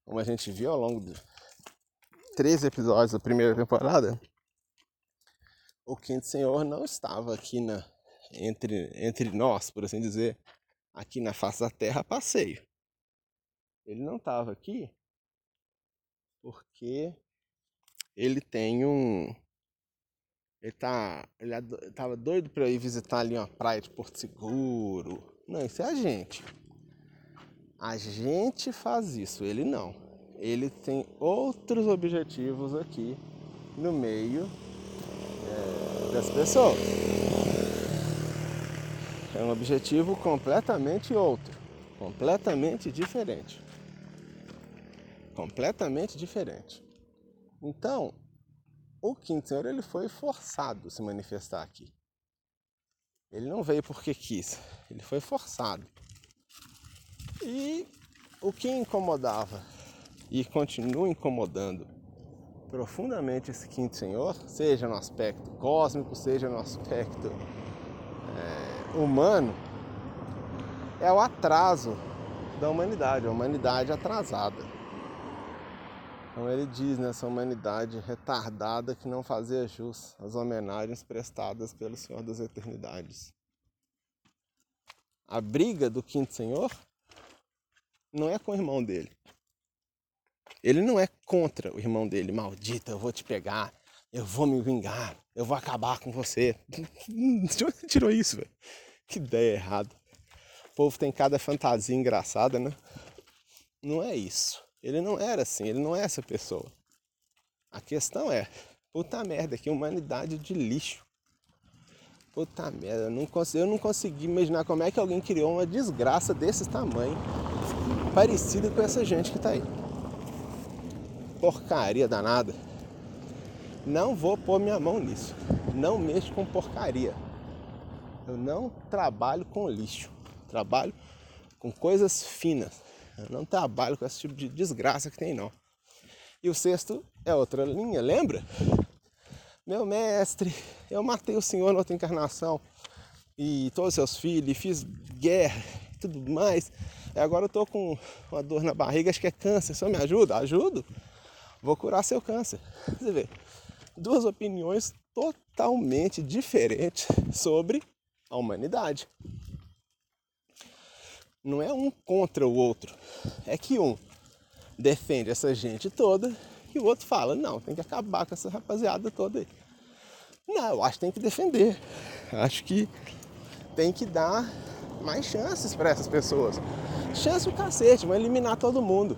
Como a gente viu ao longo de três episódios da primeira temporada, o quinto senhor não estava aqui na, entre, entre nós, por assim dizer, aqui na face da terra passeio. Ele não estava aqui porque ele tem um. Ele tá. Ele tava doido para ir visitar ali uma praia de Porto Seguro. Não, isso é a gente. A gente faz isso, ele não. Ele tem outros objetivos aqui no meio é, das pessoas. É um objetivo completamente outro, completamente diferente completamente diferente. Então, o quinto senhor ele foi forçado a se manifestar aqui. Ele não veio porque quis, ele foi forçado. E o que incomodava e continua incomodando profundamente esse quinto senhor, seja no aspecto cósmico, seja no aspecto é, humano, é o atraso da humanidade, a humanidade atrasada. Como ele diz nessa humanidade retardada que não fazia jus às homenagens prestadas pelo Senhor das Eternidades. A briga do quinto senhor não é com o irmão dele. Ele não é contra o irmão dele, maldita, eu vou te pegar, eu vou me vingar, eu vou acabar com você. De onde tirou isso, velho? Que ideia errada. O povo tem cada fantasia engraçada, né? Não é isso. Ele não era assim, ele não é essa pessoa. A questão é, puta merda, que humanidade de lixo. Puta merda, eu não, eu não consegui imaginar como é que alguém criou uma desgraça desse tamanho, parecida com essa gente que tá aí. Porcaria danada. Não vou pôr minha mão nisso. Não mexo com porcaria. Eu não trabalho com lixo. Trabalho com coisas finas. Não trabalho com esse tipo de desgraça que tem não. E o sexto é outra linha, lembra? Meu mestre, eu matei o senhor na outra encarnação e todos os seus filhos, fiz guerra e tudo mais. E agora eu tô com uma dor na barriga, acho que é câncer. Só me ajuda? Ajudo? Vou curar seu câncer. Você vê, duas opiniões totalmente diferentes sobre a humanidade não é um contra o outro. É que um defende essa gente toda e o outro fala, não, tem que acabar com essa rapaziada toda aí. Não, eu acho que tem que defender. Acho que tem que dar mais chances para essas pessoas. Chance o cacete, vão eliminar todo mundo.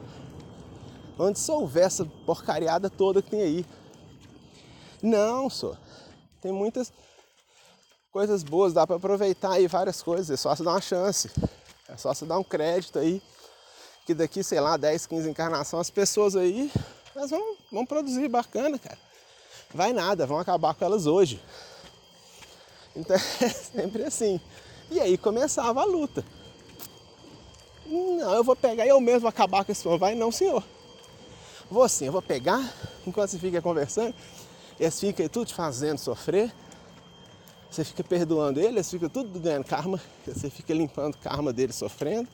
Onde só houver essa porcariada toda que tem aí. Não, só. Tem muitas coisas boas, dá para aproveitar aí várias coisas, é só se dar uma chance. É só você dar um crédito aí, que daqui, sei lá, 10, 15 encarnações, as pessoas aí, elas vão, vão produzir bacana, cara. Vai nada, vão acabar com elas hoje. Então é sempre assim. E aí começava a luta. Não, eu vou pegar e eu mesmo acabar com esse povo. Vai não, senhor. Vou sim, eu vou pegar, enquanto você fica conversando, eles ficam aí tudo te fazendo sofrer. Você fica perdoando eles, fica tudo ganhando karma, você fica limpando o karma deles sofrendo,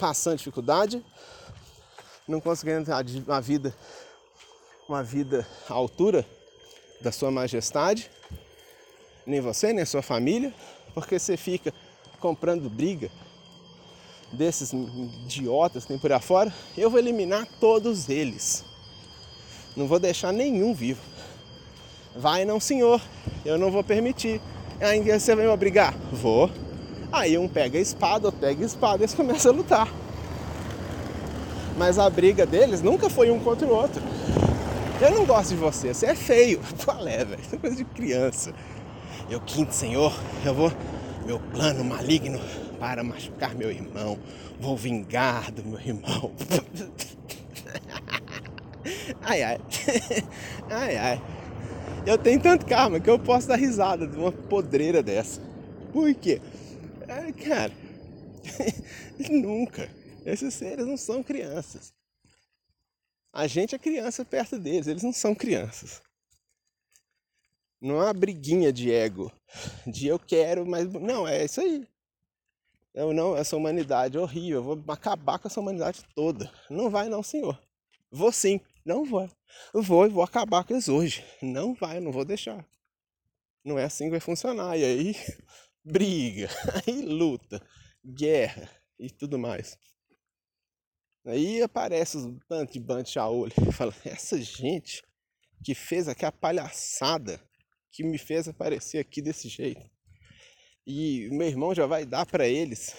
passando dificuldade, não conseguindo uma vida, uma vida à altura da sua majestade, nem você, nem a sua família, porque você fica comprando briga desses idiotas que tem por aí fora, eu vou eliminar todos eles. Não vou deixar nenhum vivo. Vai não, senhor, eu não vou permitir. Aí você vai me obrigar? Vou. Aí um pega a espada, outro pega a espada e eles começam a lutar. Mas a briga deles nunca foi um contra o outro. Eu não gosto de você, você é feio. Qual é, velho? Isso é coisa de criança. Eu, quinto senhor, eu vou. Meu plano maligno para machucar meu irmão. Vou vingar do meu irmão. Ai, ai. Ai, ai. Eu tenho tanto karma que eu posso dar risada de uma podreira dessa. Por quê? Ai, cara, nunca. Esses seres não são crianças. A gente é criança perto deles, eles não são crianças. Não é uma briguinha de ego, de eu quero, mas não, é isso aí. Eu não, essa humanidade é horrível, eu vou acabar com essa humanidade toda. Não vai não, senhor. Vou sim, não vou. Eu vou e vou acabar com eles hoje. Não vai, não vou deixar. Não é assim que vai funcionar. E aí, briga, aí luta, guerra e tudo mais. Aí aparece os tantos de bando olho e fala, essa gente que fez aqui a palhaçada que me fez aparecer aqui desse jeito. E meu irmão já vai dar para eles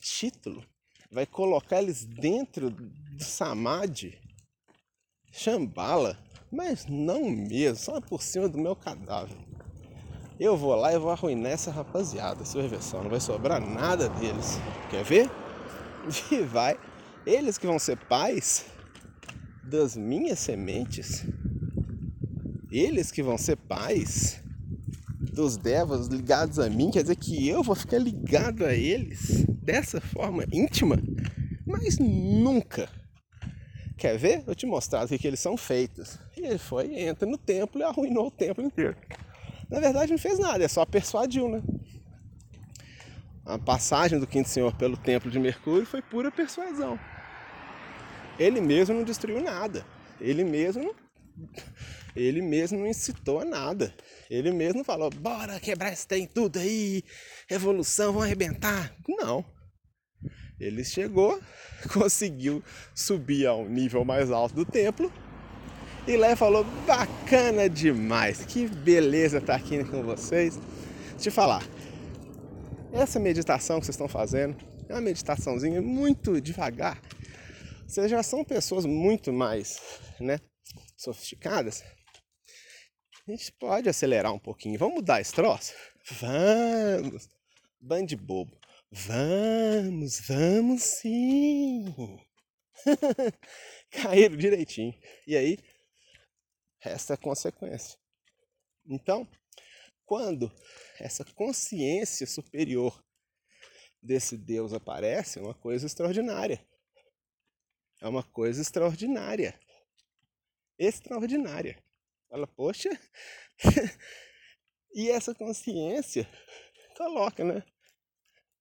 título, vai colocar eles dentro do samadhi Chambala? Mas não mesmo, só por cima do meu cadáver. Eu vou lá e vou arruinar essa rapaziada, sua reversão. Não vai sobrar nada deles. Quer ver? E vai. Eles que vão ser pais das minhas sementes. Eles que vão ser pais dos devas ligados a mim. Quer dizer que eu vou ficar ligado a eles dessa forma íntima? Mas nunca Quer ver? Eu te mostrar o que eles são feitos. E ele foi, entra no templo e arruinou o templo inteiro. Na verdade não fez nada, é só persuadiu, né? A passagem do quinto senhor pelo templo de Mercúrio foi pura persuasão. Ele mesmo não destruiu nada. Ele mesmo ele mesmo não incitou a nada. Ele mesmo falou: "Bora quebrar esse trem tudo aí, revolução, vão arrebentar". Não. Ele chegou, conseguiu subir ao nível mais alto do templo e lá falou: bacana demais, que beleza estar aqui com vocês. Eu falar, essa meditação que vocês estão fazendo é uma meditaçãozinha muito devagar. Vocês já são pessoas muito mais né, sofisticadas. A gente pode acelerar um pouquinho. Vamos mudar esse troço? Vamos! Bande bobo. Vamos, vamos sim. Caíram direitinho. E aí, resta a consequência. Então, quando essa consciência superior desse Deus aparece, é uma coisa extraordinária. É uma coisa extraordinária. Extraordinária. Fala, poxa. e essa consciência coloca, né?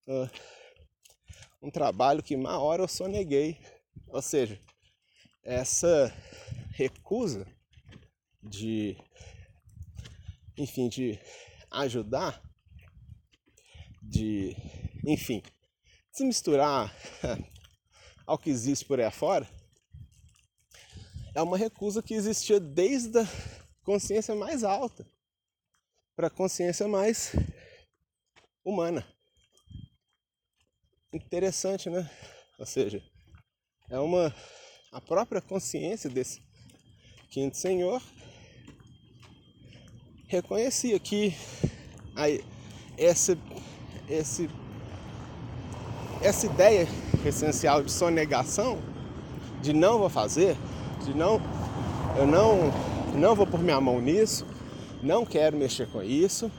Uh, um trabalho que uma hora eu soneguei. Ou seja, essa recusa de, enfim, de ajudar, de, enfim, se misturar ao que existe por aí afora, é uma recusa que existia desde a consciência mais alta para a consciência mais humana interessante, né? Ou seja, é uma a própria consciência desse quinto senhor reconhecia que aí essa esse essa ideia essencial de sonegação, de não vou fazer, de não eu não não vou pôr minha mão nisso, não quero mexer com isso,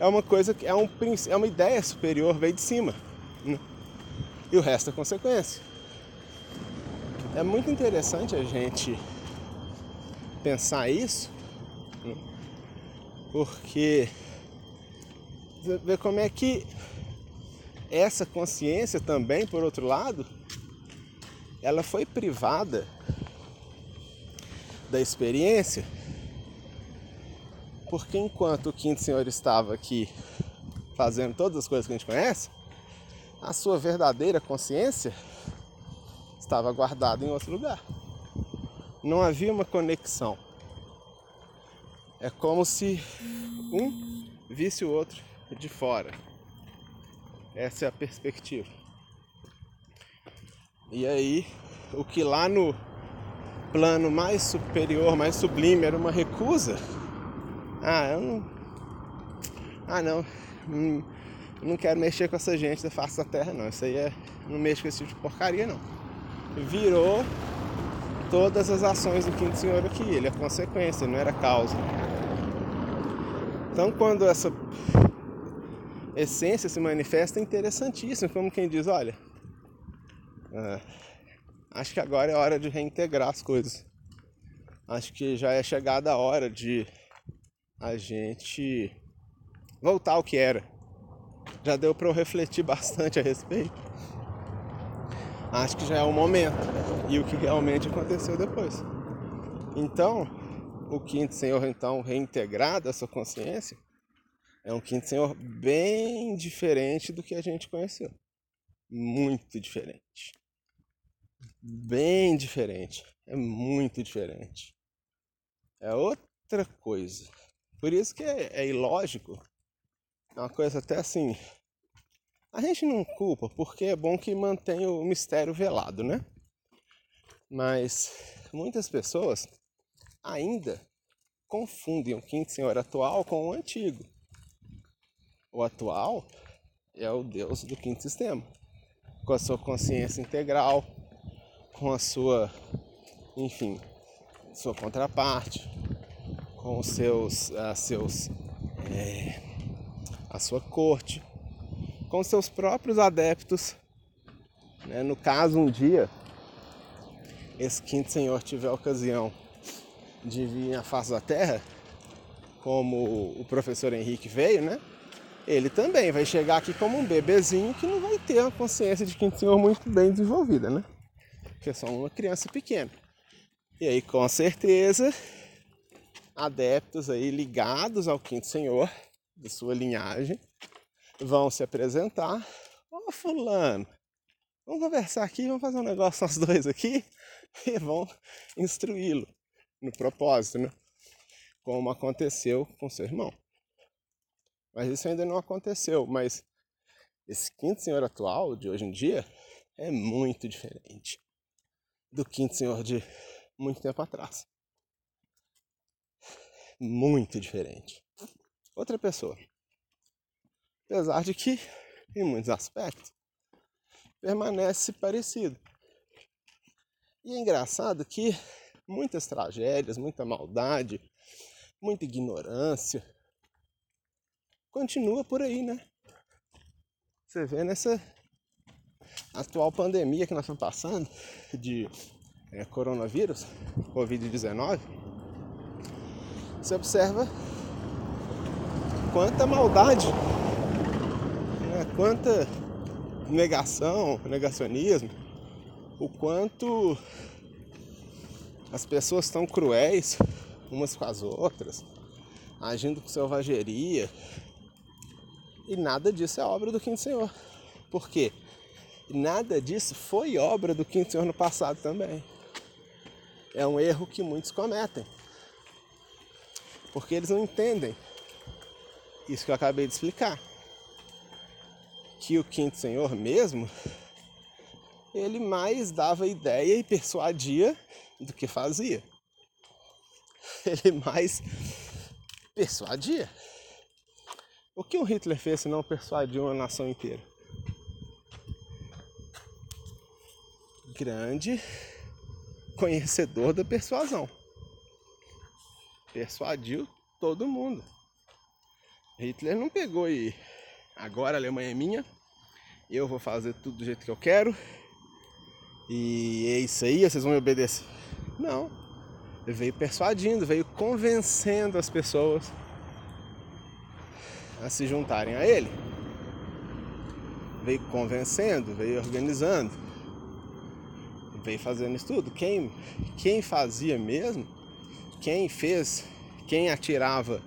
é uma coisa que é um é uma ideia superior veio de cima. E o resto é consequência. É muito interessante a gente pensar isso, porque ver como é que essa consciência também, por outro lado, ela foi privada da experiência, porque enquanto o quinto senhor estava aqui fazendo todas as coisas que a gente conhece, a sua verdadeira consciência estava guardada em outro lugar. Não havia uma conexão. É como se um visse o outro de fora. Essa é a perspectiva. E aí, o que lá no plano mais superior, mais sublime, era uma recusa. Ah, eu não. Ah, não. Não, não quero mexer com essa gente da face da terra, não. Isso aí é. Não mexo com esse tipo de porcaria, não. Virou todas as ações do quinto senhor aqui. Ele é consequência, não era causa. Então, quando essa essência se manifesta, é interessantíssimo. Como quem diz: olha. Ah, acho que agora é hora de reintegrar as coisas. Acho que já é chegada a hora de a gente voltar ao que era. Já deu para eu refletir bastante a respeito. Acho que já é o momento e o que realmente aconteceu depois. Então, o quinto senhor então reintegrado a sua consciência é um quinto senhor bem diferente do que a gente conheceu. Muito diferente bem diferente. É muito diferente. É outra coisa. Por isso que é, é ilógico. É uma coisa até assim. A gente não culpa, porque é bom que mantenha o mistério velado, né? Mas muitas pessoas ainda confundem o quinto senhor atual com o antigo. O atual é o Deus do quinto sistema, com a sua consciência integral, com a sua, enfim, sua contraparte, com os seus, uh, seus é, a sua corte, com seus próprios adeptos. Né? No caso, um dia, esse quinto senhor tiver a ocasião de vir à face da terra, como o professor Henrique veio, né? Ele também vai chegar aqui como um bebezinho que não vai ter uma consciência de quinto senhor muito bem desenvolvida, né? porque é só uma criança pequena. E aí, com certeza, adeptos aí ligados ao quinto senhor, de sua linhagem, vão se apresentar. Ô oh, fulano, vamos conversar aqui, vamos fazer um negócio nós dois aqui e vão instruí-lo no propósito, né? Como aconteceu com seu irmão. Mas isso ainda não aconteceu, mas esse quinto senhor atual de hoje em dia é muito diferente do quinto senhor de muito tempo atrás. Muito diferente. Outra pessoa. Apesar de que, em muitos aspectos, permanece parecido. E é engraçado que muitas tragédias, muita maldade, muita ignorância continua por aí, né? Você vê nessa atual pandemia que nós estamos passando de é, coronavírus, Covid-19, você observa quanta maldade, né? quanta negação, negacionismo, o quanto as pessoas estão cruéis umas com as outras, agindo com selvageria. E nada disso é obra do Quinto Senhor. Por quê? nada disso foi obra do quinto senhor no passado também. É um erro que muitos cometem. Porque eles não entendem isso que eu acabei de explicar. Que o quinto senhor mesmo, ele mais dava ideia e persuadia do que fazia. Ele mais persuadia. O que o Hitler fez se não persuadir uma nação inteira? grande conhecedor da persuasão. Persuadiu todo mundo. Hitler não pegou e agora a Alemanha é minha, eu vou fazer tudo do jeito que eu quero e é isso aí, vocês vão me obedecer. Não. Ele veio persuadindo, veio convencendo as pessoas a se juntarem a ele. Veio convencendo, veio organizando, veio fazendo isso tudo. Quem, quem fazia mesmo, quem fez, quem atirava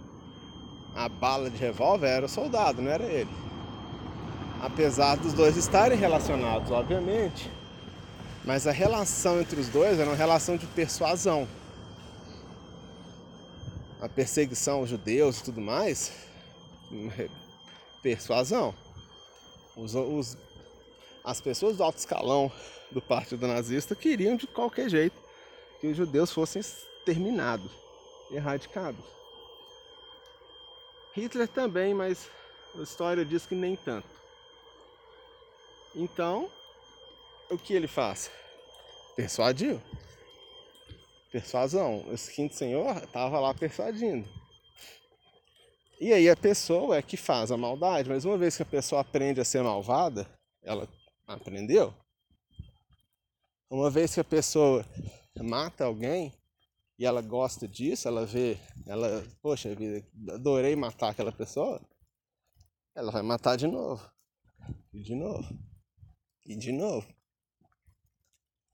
a bala de revólver era o soldado, não era ele. Apesar dos dois estarem relacionados, obviamente, mas a relação entre os dois era uma relação de persuasão. A perseguição aos judeus e tudo mais, persuasão. Os, os, as pessoas do alto escalão do partido nazista queriam de qualquer jeito que os judeus fossem exterminados, erradicados. Hitler também, mas a história diz que nem tanto. Então, o que ele faz? Persuadiu. Persuasão. Esse quinto senhor estava lá persuadindo. E aí a pessoa é que faz a maldade, mas uma vez que a pessoa aprende a ser malvada, ela aprendeu. Uma vez que a pessoa mata alguém e ela gosta disso, ela vê, ela, poxa vida, adorei matar aquela pessoa, ela vai matar de novo. E de novo. E de novo.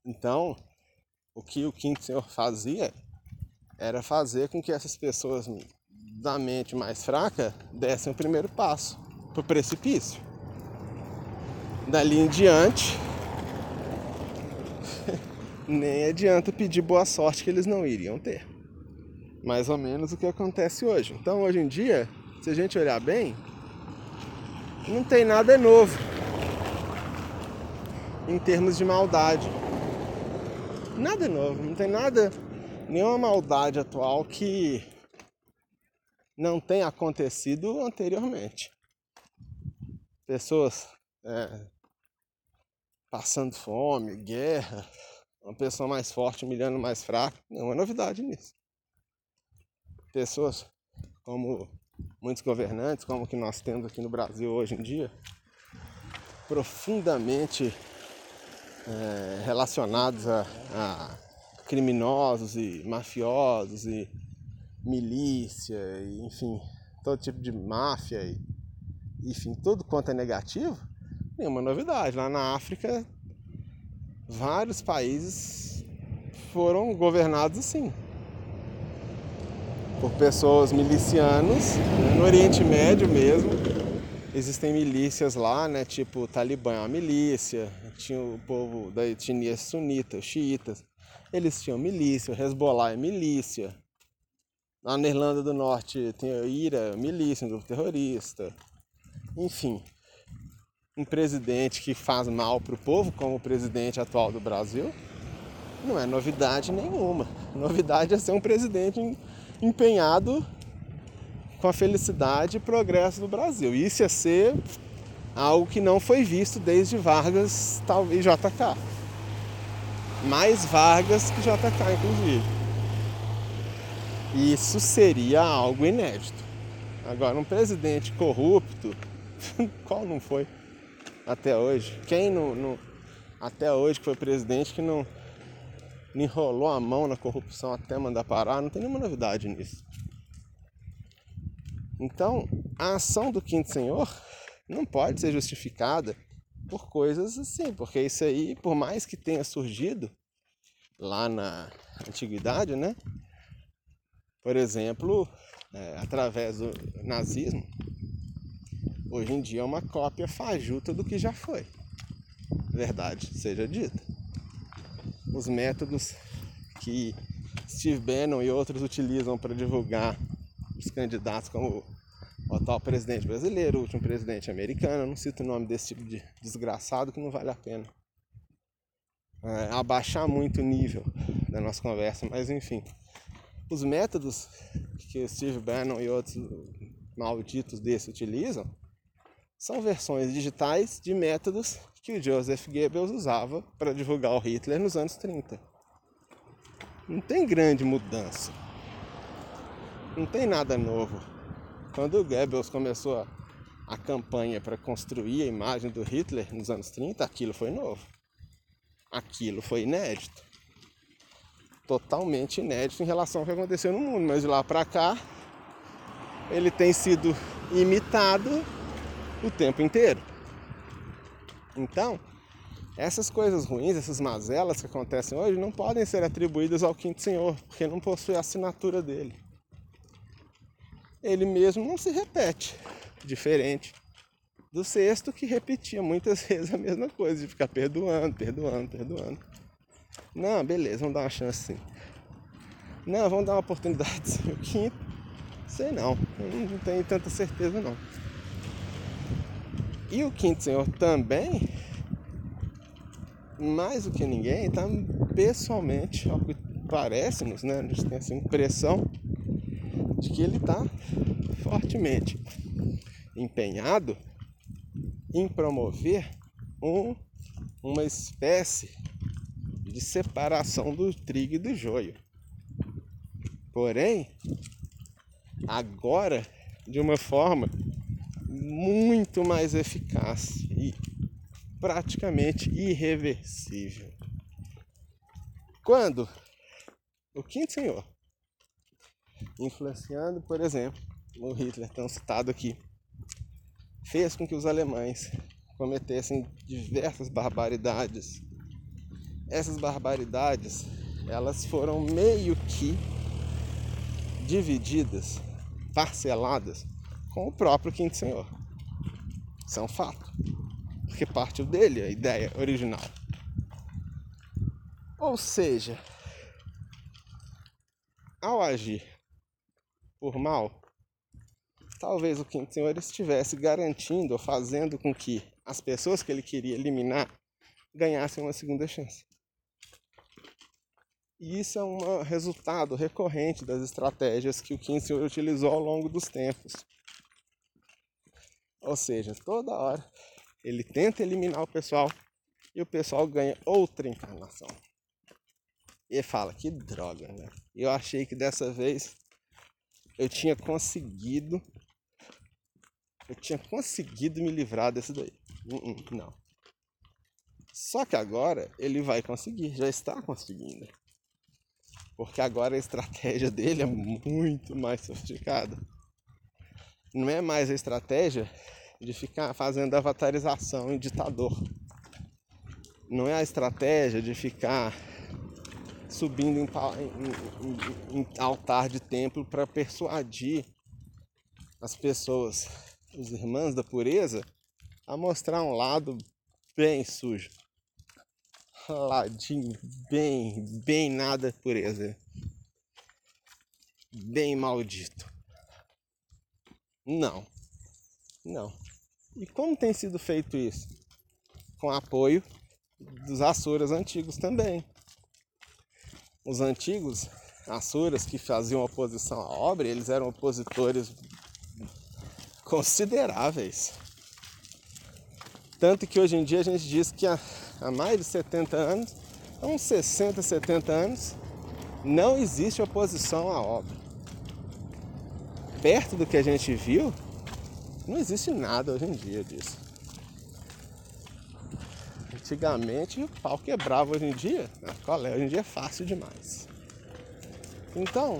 Então, o que o quinto senhor fazia era fazer com que essas pessoas da mente mais fraca dessem o primeiro passo para o precipício. Dali em diante, nem adianta pedir boa sorte que eles não iriam ter. Mais ou menos o que acontece hoje. Então, hoje em dia, se a gente olhar bem, não tem nada novo em termos de maldade. Nada novo, não tem nada, nenhuma maldade atual que não tenha acontecido anteriormente. Pessoas é, passando fome, guerra, uma pessoa mais forte humilhando mais fraco, nenhuma novidade nisso. Pessoas como muitos governantes, como que nós temos aqui no Brasil hoje em dia, profundamente é, relacionados a, a, criminosos e mafiosos e milícia, e, enfim, todo tipo de máfia, e, enfim, tudo quanto é negativo, nenhuma novidade. Lá na África, vários países foram governados assim. Por pessoas milicianos, né, no Oriente Médio mesmo, existem milícias lá, né? Tipo, o Talibã é uma milícia, tinha o povo da etnia sunita, os xiitas, eles tinham milícia, o Hezbollah é milícia. Na Irlanda do Norte tem a IRA, milícia, um grupo terrorista. Enfim, um presidente que faz mal para o povo, como o presidente atual do Brasil, não é novidade nenhuma. Novidade é ser um presidente empenhado com a felicidade e progresso do Brasil. Isso ia ser algo que não foi visto desde Vargas e JK. Mais Vargas que JK, inclusive. Isso seria algo inédito. Agora, um presidente corrupto, qual não foi até hoje? Quem não, não, até hoje que foi presidente que não, não enrolou a mão na corrupção até mandar parar? Não tem nenhuma novidade nisso. Então, a ação do quinto senhor não pode ser justificada por coisas assim, porque isso aí, por mais que tenha surgido lá na antiguidade, né? Por exemplo, é, através do nazismo, hoje em dia é uma cópia fajuta do que já foi. Verdade seja dita. Os métodos que Steve Bannon e outros utilizam para divulgar os candidatos como o atual presidente brasileiro, o último presidente americano, não cito o nome desse tipo de desgraçado que não vale a pena é, abaixar muito o nível da nossa conversa, mas enfim. Os métodos que Steve Bannon e outros malditos desses utilizam são versões digitais de métodos que o Joseph Goebbels usava para divulgar o Hitler nos anos 30. Não tem grande mudança. Não tem nada novo. Quando o Goebbels começou a, a campanha para construir a imagem do Hitler nos anos 30, aquilo foi novo. Aquilo foi inédito. Totalmente inédito em relação ao que aconteceu no mundo. Mas de lá para cá, ele tem sido imitado o tempo inteiro. Então, essas coisas ruins, essas mazelas que acontecem hoje, não podem ser atribuídas ao quinto senhor, porque não possui a assinatura dele. Ele mesmo não se repete, diferente do sexto que repetia muitas vezes a mesma coisa, de ficar perdoando, perdoando, perdoando. Não, beleza, vamos dar uma chance sim. Não, vamos dar uma oportunidade. O quinto, sei não, não tenho tanta certeza não. E o quinto senhor também, mais do que ninguém, está pessoalmente, ao que parece-nos, né? A gente tem essa impressão de que ele está fortemente empenhado em promover um, uma espécie de separação do trigo e do joio. Porém, agora de uma forma muito mais eficaz e praticamente irreversível. Quando o quinto senhor, influenciando, por exemplo, o Hitler, tão citado aqui, fez com que os alemães cometessem diversas barbaridades. Essas barbaridades, elas foram meio que divididas, parceladas com o próprio Quinto Senhor. Isso é um fato. Porque partiu dele a ideia original. Ou seja, ao agir por mal, talvez o Quinto Senhor estivesse garantindo ou fazendo com que as pessoas que ele queria eliminar ganhassem uma segunda chance. E isso é um resultado recorrente das estratégias que o Quinto Senhor utilizou ao longo dos tempos. Ou seja, toda hora ele tenta eliminar o pessoal e o pessoal ganha outra encarnação. E fala, que droga, né? Eu achei que dessa vez eu tinha conseguido eu tinha conseguido me livrar desse daí. Uh -uh, não. Só que agora ele vai conseguir, já está conseguindo. Porque agora a estratégia dele é muito mais sofisticada. Não é mais a estratégia de ficar fazendo avatarização em ditador. Não é a estratégia de ficar subindo em, em, em, em altar de templo para persuadir as pessoas os irmãos da pureza a mostrar um lado bem sujo. Ladinho bem, bem nada pureza. Bem maldito. Não. Não. E como tem sido feito isso? Com apoio dos Asuras antigos também. Os antigos Asuras que faziam oposição à obra, eles eram opositores consideráveis. Tanto que hoje em dia a gente diz que há, há mais de 70 anos, há uns 60, 70 anos, não existe oposição à obra. Perto do que a gente viu, não existe nada hoje em dia disso. Antigamente o pau quebrava, hoje em dia, qual é? Hoje em dia é fácil demais. Então,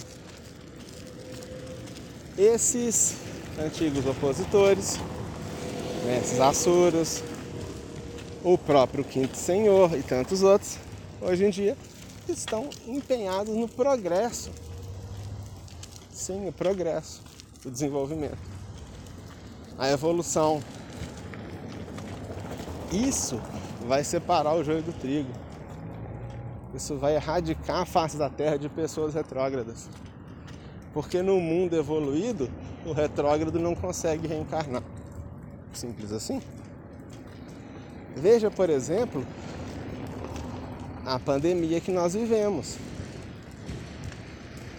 esses antigos opositores, né, esses Assuros, o próprio Quinto Senhor e tantos outros, hoje em dia estão empenhados no progresso. Sim, o progresso, o desenvolvimento, a evolução. Isso vai separar o joio do trigo. Isso vai erradicar a face da terra de pessoas retrógradas. Porque no mundo evoluído, o retrógrado não consegue reencarnar. Simples assim. Veja, por exemplo, a pandemia que nós vivemos.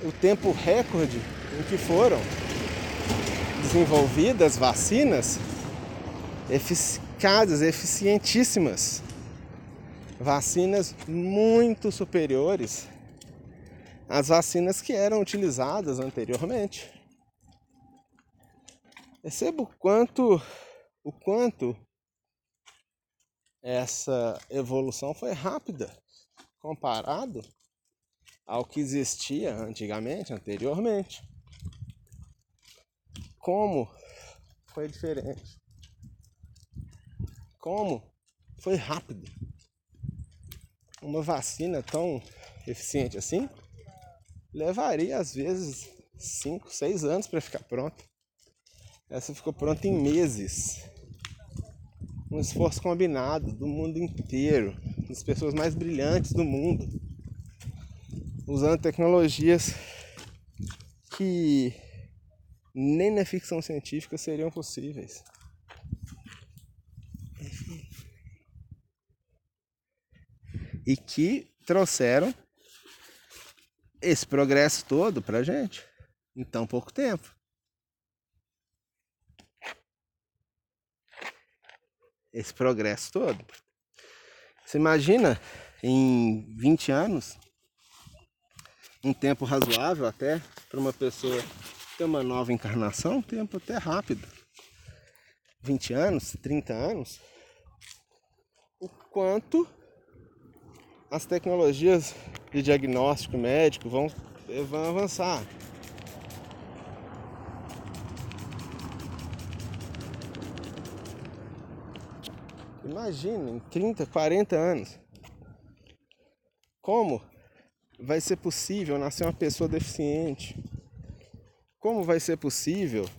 O tempo recorde em que foram desenvolvidas vacinas eficazes, eficientíssimas. Vacinas muito superiores às vacinas que eram utilizadas anteriormente. Perceba o quanto, o quanto essa evolução foi rápida comparado ao que existia antigamente, anteriormente. Como foi diferente. Como foi rápido. Uma vacina tão eficiente assim levaria às vezes 5, 6 anos para ficar pronta. Essa ficou pronta em meses. Um esforço combinado do mundo inteiro, das pessoas mais brilhantes do mundo, usando tecnologias que nem na ficção científica seriam possíveis. E que trouxeram esse progresso todo pra gente em tão pouco tempo. Esse progresso todo. Você imagina em 20 anos, um tempo razoável até para uma pessoa ter uma nova encarnação, um tempo até rápido. 20 anos, 30 anos, o quanto as tecnologias de diagnóstico médico vão, vão avançar. Imagina, em 30, 40 anos, como vai ser possível nascer uma pessoa deficiente? Como vai ser possível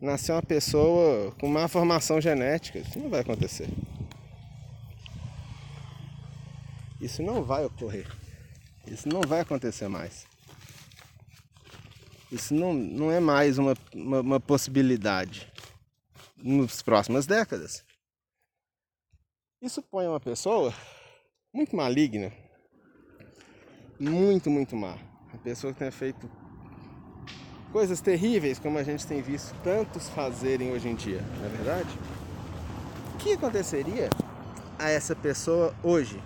nascer uma pessoa com má formação genética? Isso não vai acontecer. Isso não vai ocorrer. Isso não vai acontecer mais. Isso não, não é mais uma, uma, uma possibilidade nas próximas décadas. Isso põe uma pessoa muito maligna, muito, muito má. A pessoa que tenha feito coisas terríveis como a gente tem visto tantos fazerem hoje em dia, não é verdade? O que aconteceria a essa pessoa hoje?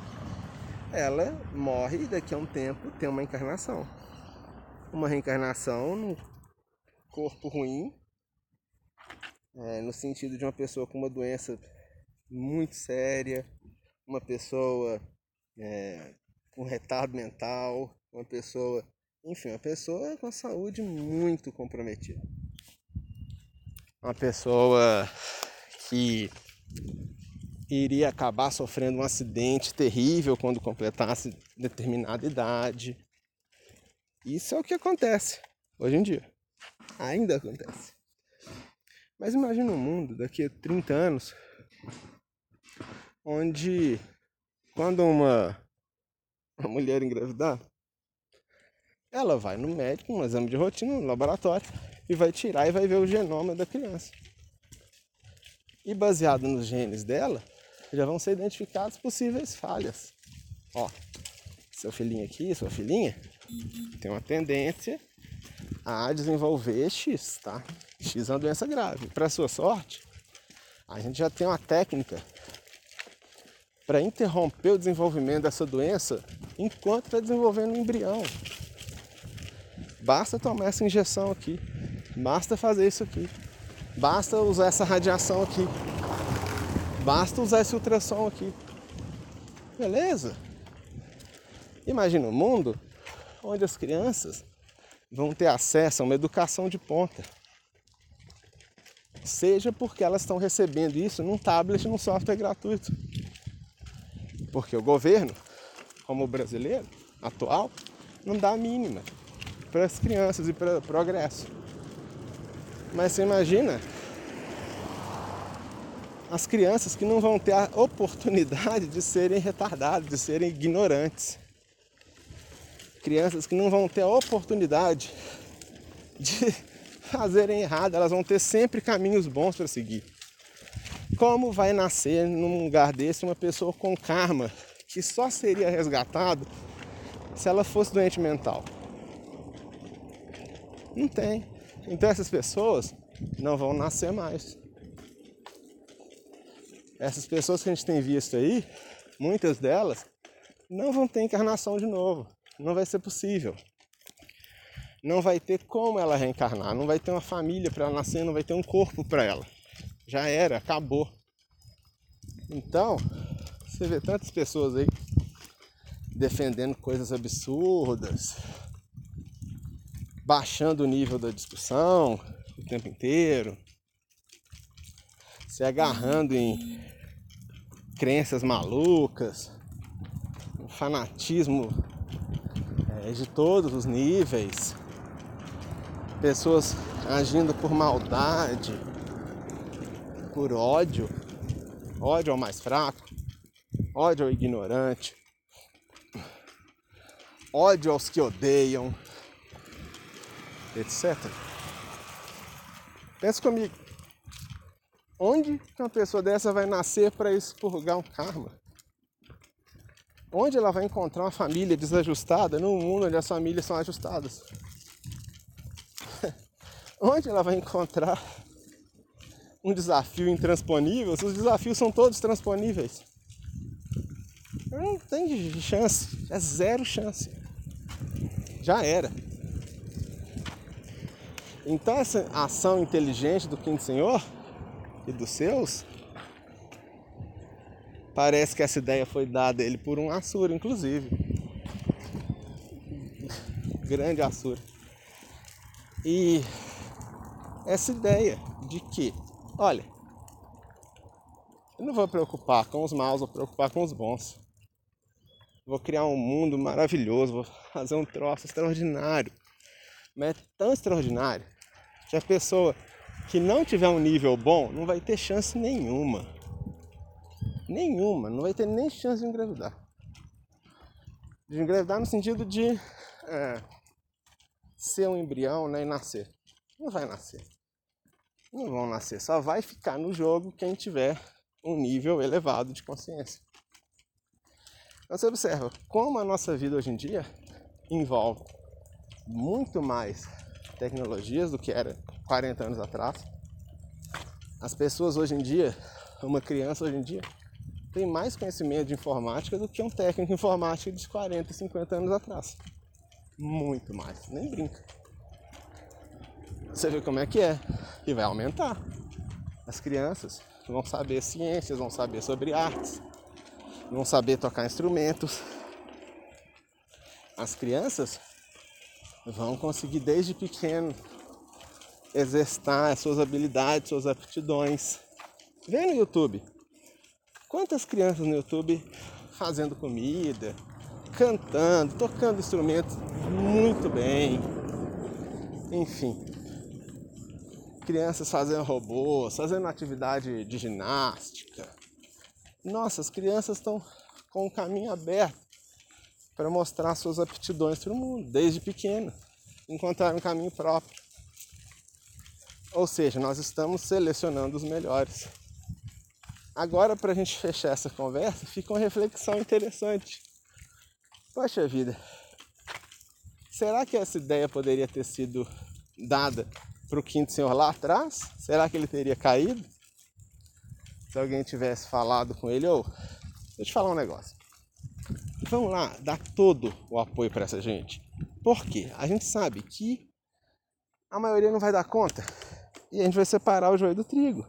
Ela morre e daqui a um tempo tem uma encarnação. Uma reencarnação num corpo ruim, é, no sentido de uma pessoa com uma doença muito séria, uma pessoa é, com retardo mental, uma pessoa enfim, uma pessoa com a saúde muito comprometida. Uma pessoa que iria acabar sofrendo um acidente terrível quando completasse determinada idade. Isso é o que acontece hoje em dia. Ainda acontece. Mas imagine um mundo daqui a 30 anos onde quando uma, uma mulher engravidar, ela vai no médico, um exame de rotina, no laboratório, e vai tirar e vai ver o genoma da criança. E baseado nos genes dela, já vão ser identificadas possíveis falhas. Ó, seu filhinho aqui, sua filhinha, tem uma tendência a desenvolver X, tá? X é uma doença grave. Para sua sorte, a gente já tem uma técnica para interromper o desenvolvimento dessa doença enquanto está desenvolvendo o embrião. Basta tomar essa injeção aqui. Basta fazer isso aqui. Basta usar essa radiação aqui. Basta usar esse ultrassom aqui. Beleza? Imagina um mundo onde as crianças vão ter acesso a uma educação de ponta. Seja porque elas estão recebendo isso num tablet, num software gratuito. Porque o governo, como o brasileiro atual, não dá a mínima para as crianças e para o progresso. Mas você imagina as crianças que não vão ter a oportunidade de serem retardadas, de serem ignorantes. Crianças que não vão ter a oportunidade de fazerem errado, elas vão ter sempre caminhos bons para seguir. Como vai nascer num lugar desse uma pessoa com karma que só seria resgatado se ela fosse doente mental? Não tem. Então essas pessoas não vão nascer mais. Essas pessoas que a gente tem visto aí, muitas delas, não vão ter encarnação de novo. Não vai ser possível. Não vai ter como ela reencarnar. Não vai ter uma família para ela nascer, não vai ter um corpo para ela. Já era, acabou. Então, você vê tantas pessoas aí defendendo coisas absurdas, baixando o nível da discussão o tempo inteiro. se agarrando em crenças malucas, um fanatismo é, de todos os níveis, pessoas agindo por maldade, por ódio, ódio ao mais fraco, ódio ao ignorante, ódio aos que odeiam, etc. Pensa comigo, onde uma pessoa dessa vai nascer para expurgar um karma? Onde ela vai encontrar uma família desajustada num mundo onde as famílias são ajustadas? onde ela vai encontrar um desafio intransponível se os desafios são todos transponíveis? Não tem chance, é zero chance. Já era. Então essa ação inteligente do Quinto Senhor e dos seus, parece que essa ideia foi dada a ele por um Assura, inclusive. Grande Assura. E essa ideia de que, olha, eu não vou preocupar com os maus, vou preocupar com os bons. Vou criar um mundo maravilhoso, vou fazer um troço extraordinário. Mas é tão extraordinário que a pessoa que não tiver um nível bom não vai ter chance nenhuma. Nenhuma, não vai ter nem chance de engravidar. De engravidar no sentido de é, ser um embrião né, e nascer. Não vai nascer. Não vão nascer, só vai ficar no jogo quem tiver um nível elevado de consciência. Então você observa como a nossa vida hoje em dia envolve muito mais tecnologias do que era 40 anos atrás. As pessoas hoje em dia, uma criança hoje em dia, tem mais conhecimento de informática do que um técnico informático de 40, 50 anos atrás. Muito mais, nem brinca. Você vê como é que é. E vai aumentar. As crianças vão saber ciências, vão saber sobre artes, vão saber tocar instrumentos. As crianças vão conseguir desde pequeno exercitar as suas habilidades, suas aptidões. Vê no YouTube. Quantas crianças no YouTube fazendo comida, cantando, tocando instrumentos muito bem. Enfim. Crianças fazendo robôs, fazendo atividade de ginástica. Nossa, as crianças estão com o caminho aberto para mostrar suas aptidões para o mundo, desde pequeno, encontrar um caminho próprio. Ou seja, nós estamos selecionando os melhores. Agora, para a gente fechar essa conversa, fica uma reflexão interessante. Poxa vida, será que essa ideia poderia ter sido dada para o quinto senhor lá atrás? Será que ele teria caído? Se alguém tivesse falado com ele, ou oh, deixa eu te falar um negócio vamos lá dar todo o apoio para essa gente. Por quê? A gente sabe que a maioria não vai dar conta e a gente vai separar o joio do trigo.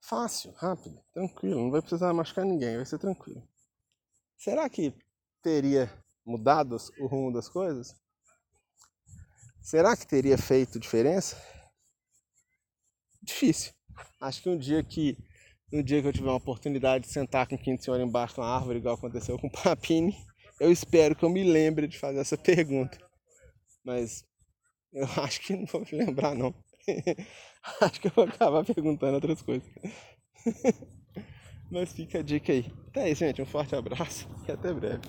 Fácil, rápido, tranquilo, não vai precisar machucar ninguém, vai ser tranquilo. Será que teria mudado o rumo das coisas? Será que teria feito diferença? Difícil. Acho que um dia que no dia que eu tiver uma oportunidade de sentar com o quinto senhor embaixo de uma árvore, igual aconteceu com o Papini, eu espero que eu me lembre de fazer essa pergunta. Mas eu acho que não vou me lembrar, não. acho que eu vou acabar perguntando outras coisas. Mas fica a dica aí. Até aí, gente. Um forte abraço e até breve.